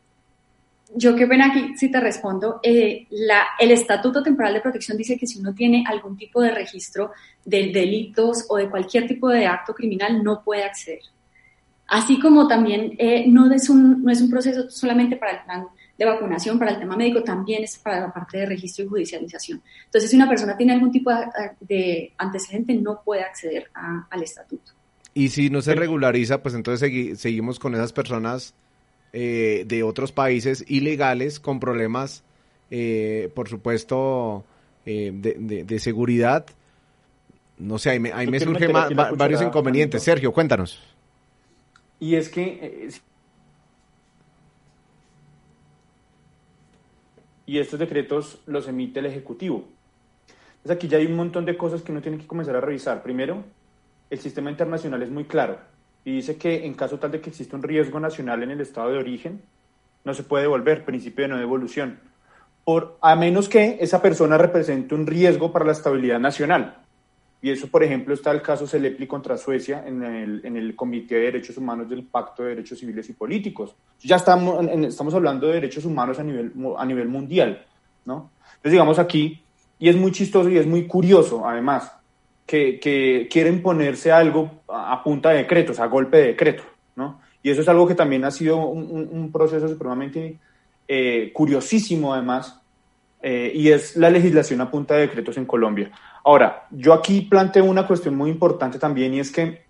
Yo qué pena aquí si te respondo. Eh, la, el Estatuto Temporal de Protección dice que si uno tiene algún tipo de registro de delitos o de cualquier tipo de acto criminal, no puede acceder. Así como también eh, no, es un, no es un proceso solamente para el plan de vacunación, para el tema médico, también es para la parte de registro y judicialización. Entonces, si una persona tiene algún tipo de, antecedente, no puede acceder al estatuto. Y si no se regulariza, pues entonces seguimos con esas personas eh, de otros países ilegales con problemas, eh, por supuesto, eh, de, seguridad. No sé, ahí me, ahí me surgen varios inconvenientes. Sergio, cuéntanos. Y es que... y estos decretos los emite el Ejecutivo. Entonces aquí ya hay un montón de cosas que uno tiene que comenzar a revisar. Primero, el sistema internacional es muy claro y dice que en caso tal de que exista un riesgo nacional en el estado de origen, no se puede devolver, principio de no devolución, por, a menos que esa persona represente un riesgo para la estabilidad nacional. Y eso, por ejemplo, está el caso Celepli contra Suecia en el, en el Comité de Derechos Humanos del Pacto de Derechos Civiles y Políticos. Ya estamos, estamos hablando de derechos humanos a nivel, a nivel mundial, ¿no? Entonces, digamos aquí, y es muy chistoso y es muy curioso, además, que, quieren ponerse algo a punta de decretos, a golpe de decreto, ¿no? Y eso es algo que también ha sido un, proceso supremamente eh, curiosísimo, además, eh, y es la legislación a punta de decretos en Colombia. Ahora, yo aquí planteo una cuestión muy importante también, y es que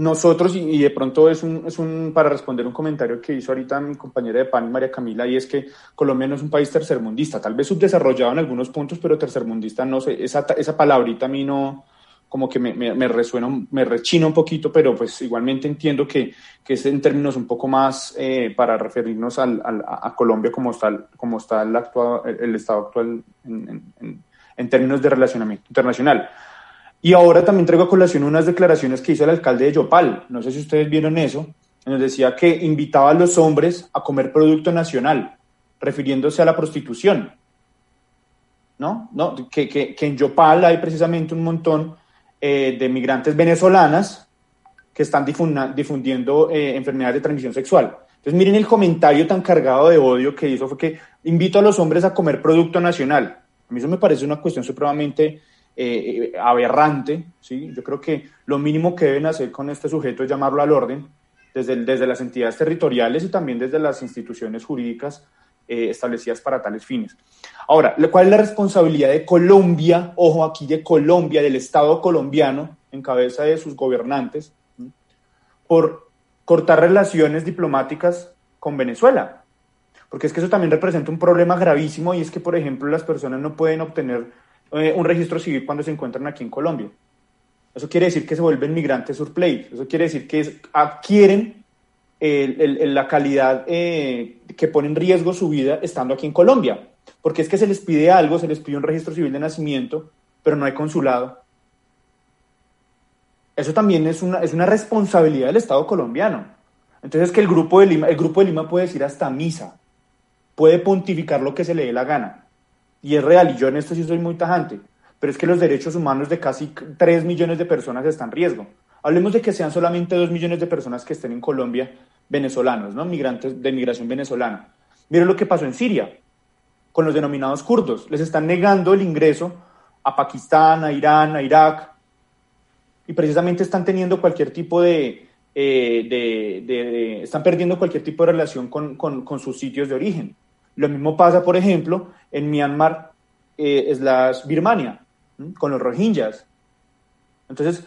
nosotros, y, de pronto es un, es un, para responder un comentario que hizo ahorita mi compañera de PAN, María Camila, y es que Colombia no es un país tercermundista, tal vez subdesarrollado en algunos puntos, pero tercermundista no sé, esa, esa palabrita a mí no, como que me, me, resuena, me rechina un poquito, pero pues igualmente entiendo que, que es en términos un poco más eh, para referirnos al, a Colombia como está, como está el, actual, el estado actual en, en términos de relacionamiento internacional. Y ahora también traigo a colación unas declaraciones que hizo el alcalde de Yopal. No sé si ustedes vieron eso. Nos decía que invitaba a los hombres a comer producto nacional, refiriéndose a la prostitución. ¿No? ¿No? Que, en Yopal hay precisamente un montón eh, de migrantes venezolanas que están difundiendo eh, enfermedades de transmisión sexual. Entonces, miren el comentario tan cargado de odio que hizo, fue que invito a los hombres a comer producto nacional. A mí eso me parece una cuestión supremamente eh, aberrante. ¿sí? Yo creo que lo mínimo que deben hacer con este sujeto es llamarlo al orden, desde, desde las entidades territoriales y también desde las instituciones jurídicas eh, establecidas para tales fines. Ahora, ¿cuál es la responsabilidad de Colombia? Ojo aquí de Colombia, del Estado colombiano, en cabeza de sus gobernantes, por cortar relaciones diplomáticas con Venezuela. Porque es que eso también representa un problema gravísimo y es que, por ejemplo, las personas no pueden obtener eh, un registro civil cuando se encuentran aquí en Colombia. Eso quiere decir que se vuelven migrantes surplay. Eso quiere decir que adquieren la calidad eh, que pone en riesgo su vida estando aquí en Colombia. Porque es que se les pide algo, se les pide un registro civil de nacimiento, pero no hay consulado. Eso también es una, es una responsabilidad del Estado colombiano. Entonces que el grupo de Lima, el grupo de Lima puede decir hasta misa, puede pontificar lo que se le dé la gana y es real, y yo en esto sí soy muy tajante, pero es que los derechos humanos de casi 3 millones de personas están en riesgo. Hablemos de que sean solamente 2 millones de personas que estén en Colombia, venezolanos, ¿no? Migrantes de migración venezolana. Miren lo que pasó en Siria con los denominados kurdos. Les están negando el ingreso a Pakistán, a Irán, a Irak, y precisamente están teniendo cualquier tipo de, eh, de, están perdiendo cualquier tipo de relación con, con, con sus sitios de origen. Lo mismo pasa, por ejemplo, en Myanmar, eh, es la Birmania, con los Rohingyas. Entonces,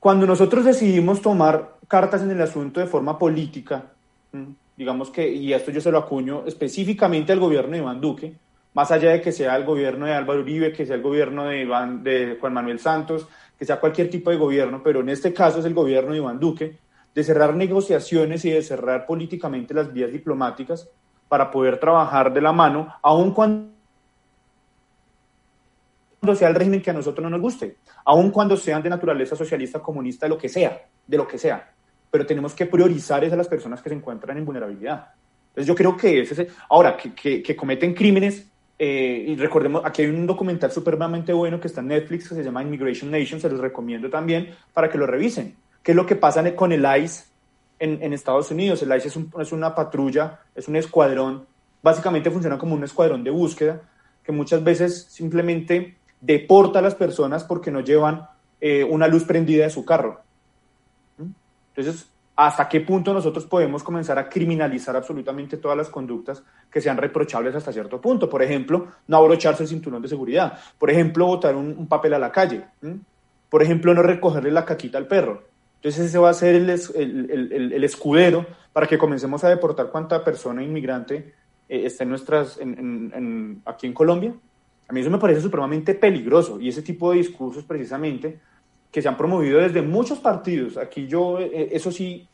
cuando nosotros decidimos tomar cartas en el asunto de forma política, digamos que, y esto yo se lo acuño específicamente al gobierno de Iván Duque, más allá de que sea el gobierno de Álvaro Uribe, que sea el gobierno de, Iván, de Juan Manuel Santos, que sea cualquier tipo de gobierno, pero en este caso es el gobierno de Iván Duque, de cerrar negociaciones y de cerrar políticamente las vías diplomáticas para poder trabajar de la mano, aun cuando sea el régimen que a nosotros no nos guste, aun cuando sean de naturaleza socialista, comunista, de lo que sea, de lo que sea. Pero tenemos que priorizar a las personas que se encuentran en vulnerabilidad. Entonces yo creo que es ese, ahora, que, que, cometen crímenes, eh, y recordemos, aquí hay un documental supremamente bueno que está en Netflix que se llama Immigration Nation, se los recomiendo también para que lo revisen. ¿Qué es lo que pasa con el ICE en, Estados Unidos. El ICE es, una patrulla, es un escuadrón, básicamente funciona como un escuadrón de búsqueda que muchas veces simplemente deporta a las personas porque no llevan eh, una luz prendida de su carro. ¿Mm? Entonces, ¿hasta qué punto nosotros podemos comenzar a criminalizar absolutamente todas las conductas que sean reprochables hasta cierto punto? Por ejemplo, no abrocharse el cinturón de seguridad. Por ejemplo, botar un, papel a la calle. ¿Mm? Por ejemplo, no recogerle la caquita al perro. Entonces ese va a ser el, escudero para que comencemos a deportar cuánta persona inmigrante eh, está en nuestras, aquí en Colombia. A mí eso me parece supremamente peligroso y ese tipo de discursos precisamente que se han promovido desde muchos partidos. Aquí yo eh, eso sí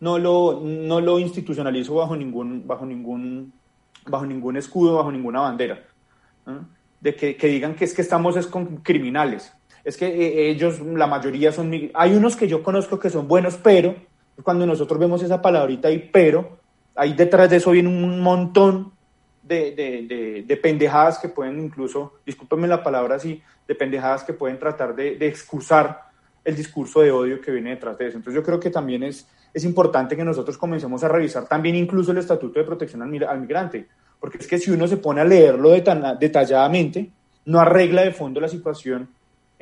no lo, no lo institucionalizo bajo ningún, bajo, ningún, bajo ningún escudo, bajo ninguna bandera. De que, que, digan que es que estamos es con criminales es que eh, ellos, la mayoría son, hay unos que yo conozco que son buenos, pero cuando nosotros vemos esa palabrita ahí, pero, ahí detrás de eso viene un montón de, de, de, pendejadas que pueden incluso, discúlpenme la palabra así, de pendejadas que pueden tratar de, excusar el discurso de odio que viene detrás de eso. Entonces yo creo que también es, es importante que nosotros comencemos a revisar también incluso el Estatuto de Protección al Migrante, porque es que si uno se pone a leerlo detalladamente, no arregla de fondo la situación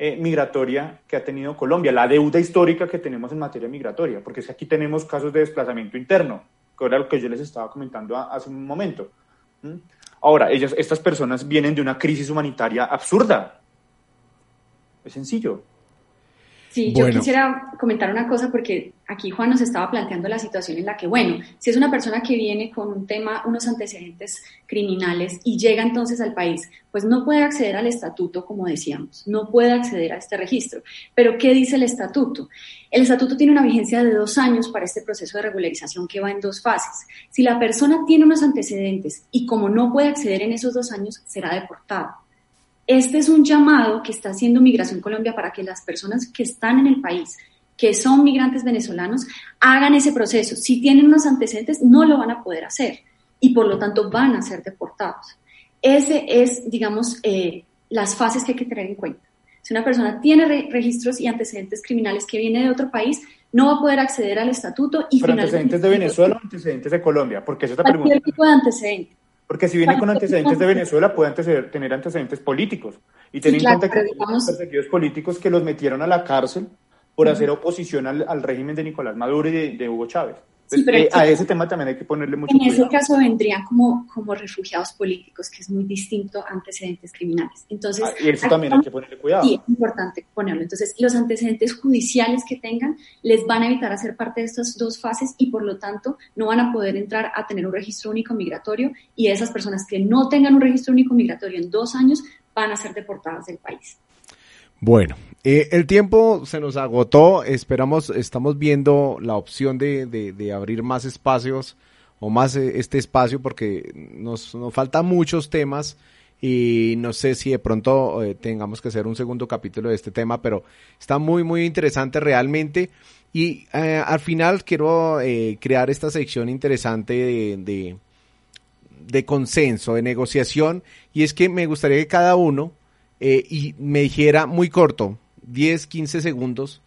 eh, migratoria que ha tenido Colombia, la deuda histórica que tenemos en materia migratoria, porque es que aquí tenemos casos de desplazamiento interno, que era lo que yo les estaba comentando hace un momento. Ahora, ellas, estas personas vienen de una crisis humanitaria absurda. Es sencillo. Sí, yo quisiera comentar una cosa porque aquí Juan nos estaba planteando la situación en la que, bueno, si es una persona que viene con un tema, unos antecedentes criminales y llega entonces al país, pues no puede acceder al estatuto, como decíamos, no puede acceder a este registro. Pero, ¿qué dice el estatuto? El estatuto tiene una vigencia de dos años para este proceso de regularización que va en dos fases. Si la persona tiene unos antecedentes y como no puede acceder en esos dos años, será deportada. Este es un llamado que está haciendo Migración Colombia para que las personas que están en el país, que son migrantes venezolanos, hagan ese proceso. Si tienen unos antecedentes, no lo van a poder hacer y por lo tanto van a ser deportados. Ese es, digamos, eh, las fases que hay que tener en cuenta. Si una persona tiene registros y antecedentes criminales que viene de otro país, no va a poder acceder al estatuto y ¿Pero antecedentes de Venezuela o antecedentes de Colombia? Porque eso te Cualquier tipo de antecedente. Porque si viene con antecedentes de Venezuela, puede tener antecedentes políticos. Y tener en cuenta que hay perseguidos políticos que los metieron a la cárcel por hacer oposición al, régimen de Nicolás Maduro y de Hugo Chávez. Eh, a ese tema también hay que ponerle mucho En ese caso vendrían como, como refugiados políticos, que es muy distinto a antecedentes criminales. Entonces, ah, y eso también hay que ponerle cuidado. Sí, es importante ponerlo. Entonces, los antecedentes judiciales que tengan les van a evitar hacer parte de estas dos fases y por lo tanto no van a poder entrar a tener un registro único migratorio y esas personas que no tengan un registro único migratorio en dos años van a ser deportadas del país. Bueno, eh, el tiempo se nos agotó. Esperamos, estamos viendo la opción de, de, abrir más espacios o más eh, este espacio porque nos, nos faltan muchos temas y no sé si de pronto eh, tengamos que hacer un segundo capítulo de este tema, pero está muy, muy interesante realmente. Y al final quiero crear esta sección interesante de, de, consenso, de negociación, y es que me gustaría que cada uno eh, y me dijera muy corto, 10, 15 segundos,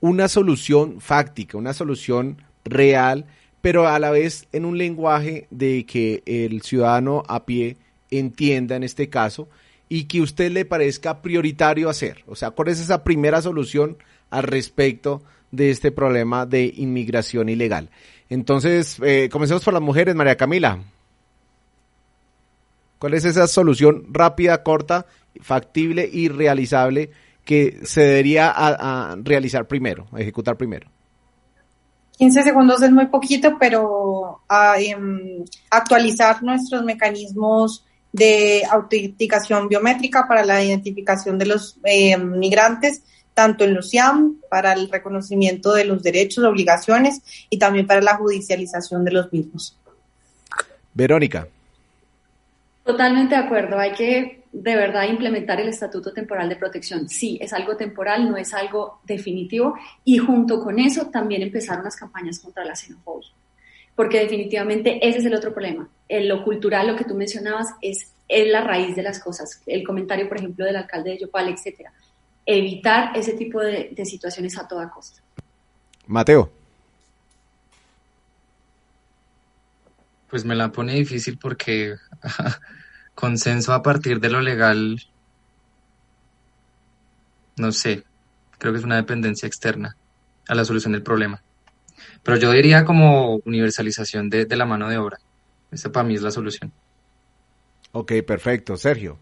una solución fáctica, una solución real, pero a la vez en un lenguaje de que el ciudadano a pie entienda en este caso y que usted le parezca prioritario hacer. O sea, ¿cuál es esa primera solución al respecto de este problema de inmigración ilegal? Entonces, eh, comencemos por las mujeres, María Camila. ¿Cuál es esa solución rápida, corta factible y realizable que se debería a, realizar primero, ejecutar primero? 15 segundos es muy poquito, pero ah, em, actualizar nuestros mecanismos de autenticación biométrica para la identificación de los em, migrantes, tanto en los IAM, para el reconocimiento de los derechos, obligaciones y también para la judicialización de los mismos. Verónica. Totalmente de acuerdo. Hay que de verdad implementar el Estatuto Temporal de Protección. Sí, es algo temporal, no es algo definitivo. Y junto con eso también empezaron las campañas contra la xenofobia. Porque definitivamente ese es el otro problema. En lo cultural, lo que tú mencionabas, es, es la raíz de las cosas. El comentario, por ejemplo, del alcalde de Yopal, etcétera. Evitar ese tipo de, de situaciones a toda costa. Mateo. Pues me la pone difícil porque consenso a partir de lo legal, no sé, creo que es una dependencia externa a la solución del problema. Pero yo diría como universalización de, la mano de obra. Esa para mí es la solución. Ok, perfecto. Sergio.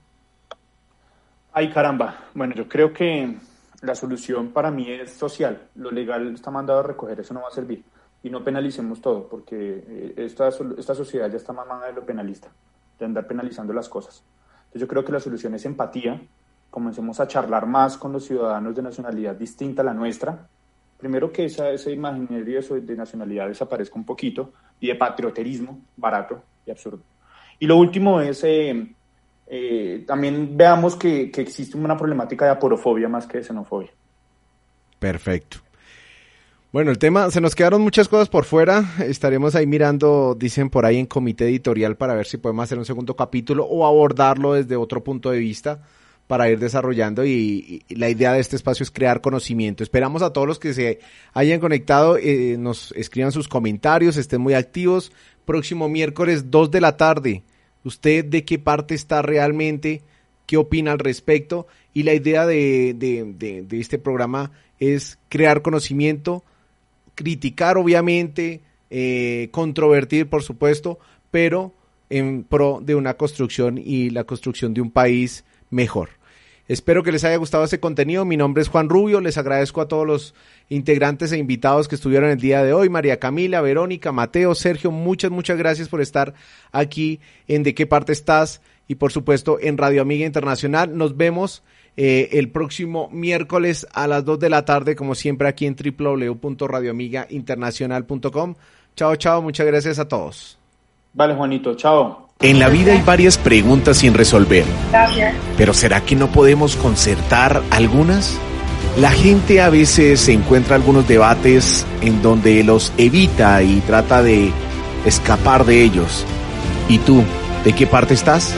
Ay, caramba. Bueno, yo creo que la solución para mí es social. Lo legal está mandado a recoger, eso no va a servir. Y no penalicemos todo, porque eh, esta, esta sociedad ya está mamada de lo penalista de andar penalizando las cosas. Entonces yo creo que la solución es empatía, comencemos a charlar más con los ciudadanos de nacionalidad distinta a la nuestra. Primero que esa, esa imaginario de nacionalidad desaparezca un poquito y de patrioterismo barato y absurdo. Y lo último es, eh, eh, también veamos que, que existe una problemática de aporofobia más que de xenofobia. Perfecto. Bueno, el tema, se nos quedaron muchas cosas por fuera. Estaremos ahí mirando, dicen por ahí en comité editorial para ver si podemos hacer un segundo capítulo o abordarlo desde otro punto de vista para ir desarrollando y, la idea de este espacio es crear conocimiento. Esperamos a todos los que se hayan conectado, eh, nos escriban sus comentarios, estén muy activos. Próximo miércoles 2 de la tarde, ¿usted de qué parte está realmente? ¿Qué opina al respecto? Y la idea de, este programa es crear conocimiento, criticar obviamente, eh, controvertir por supuesto, pero en pro de una construcción y la construcción de un país mejor. Espero que les haya gustado este contenido. Mi nombre es Juan Rubio. Les agradezco a todos los integrantes e invitados que estuvieron el día de hoy. María Camila, Verónica, Mateo, Sergio, muchas, muchas gracias por estar aquí en De qué parte estás y por supuesto en Radio Amiga Internacional. Nos vemos eh, el próximo miércoles a las 2 de la tarde, como siempre aquí en www.radioamigainternacional.com. Chao, chao. Muchas gracias a todos. Vale, Juanito. Chao. En la vida hay varias preguntas sin resolver. Pero ¿será que no podemos concertar algunas? La gente a veces encuentra algunos debates en donde los evita y trata de escapar de ellos. ¿Y tú, de qué parte estás?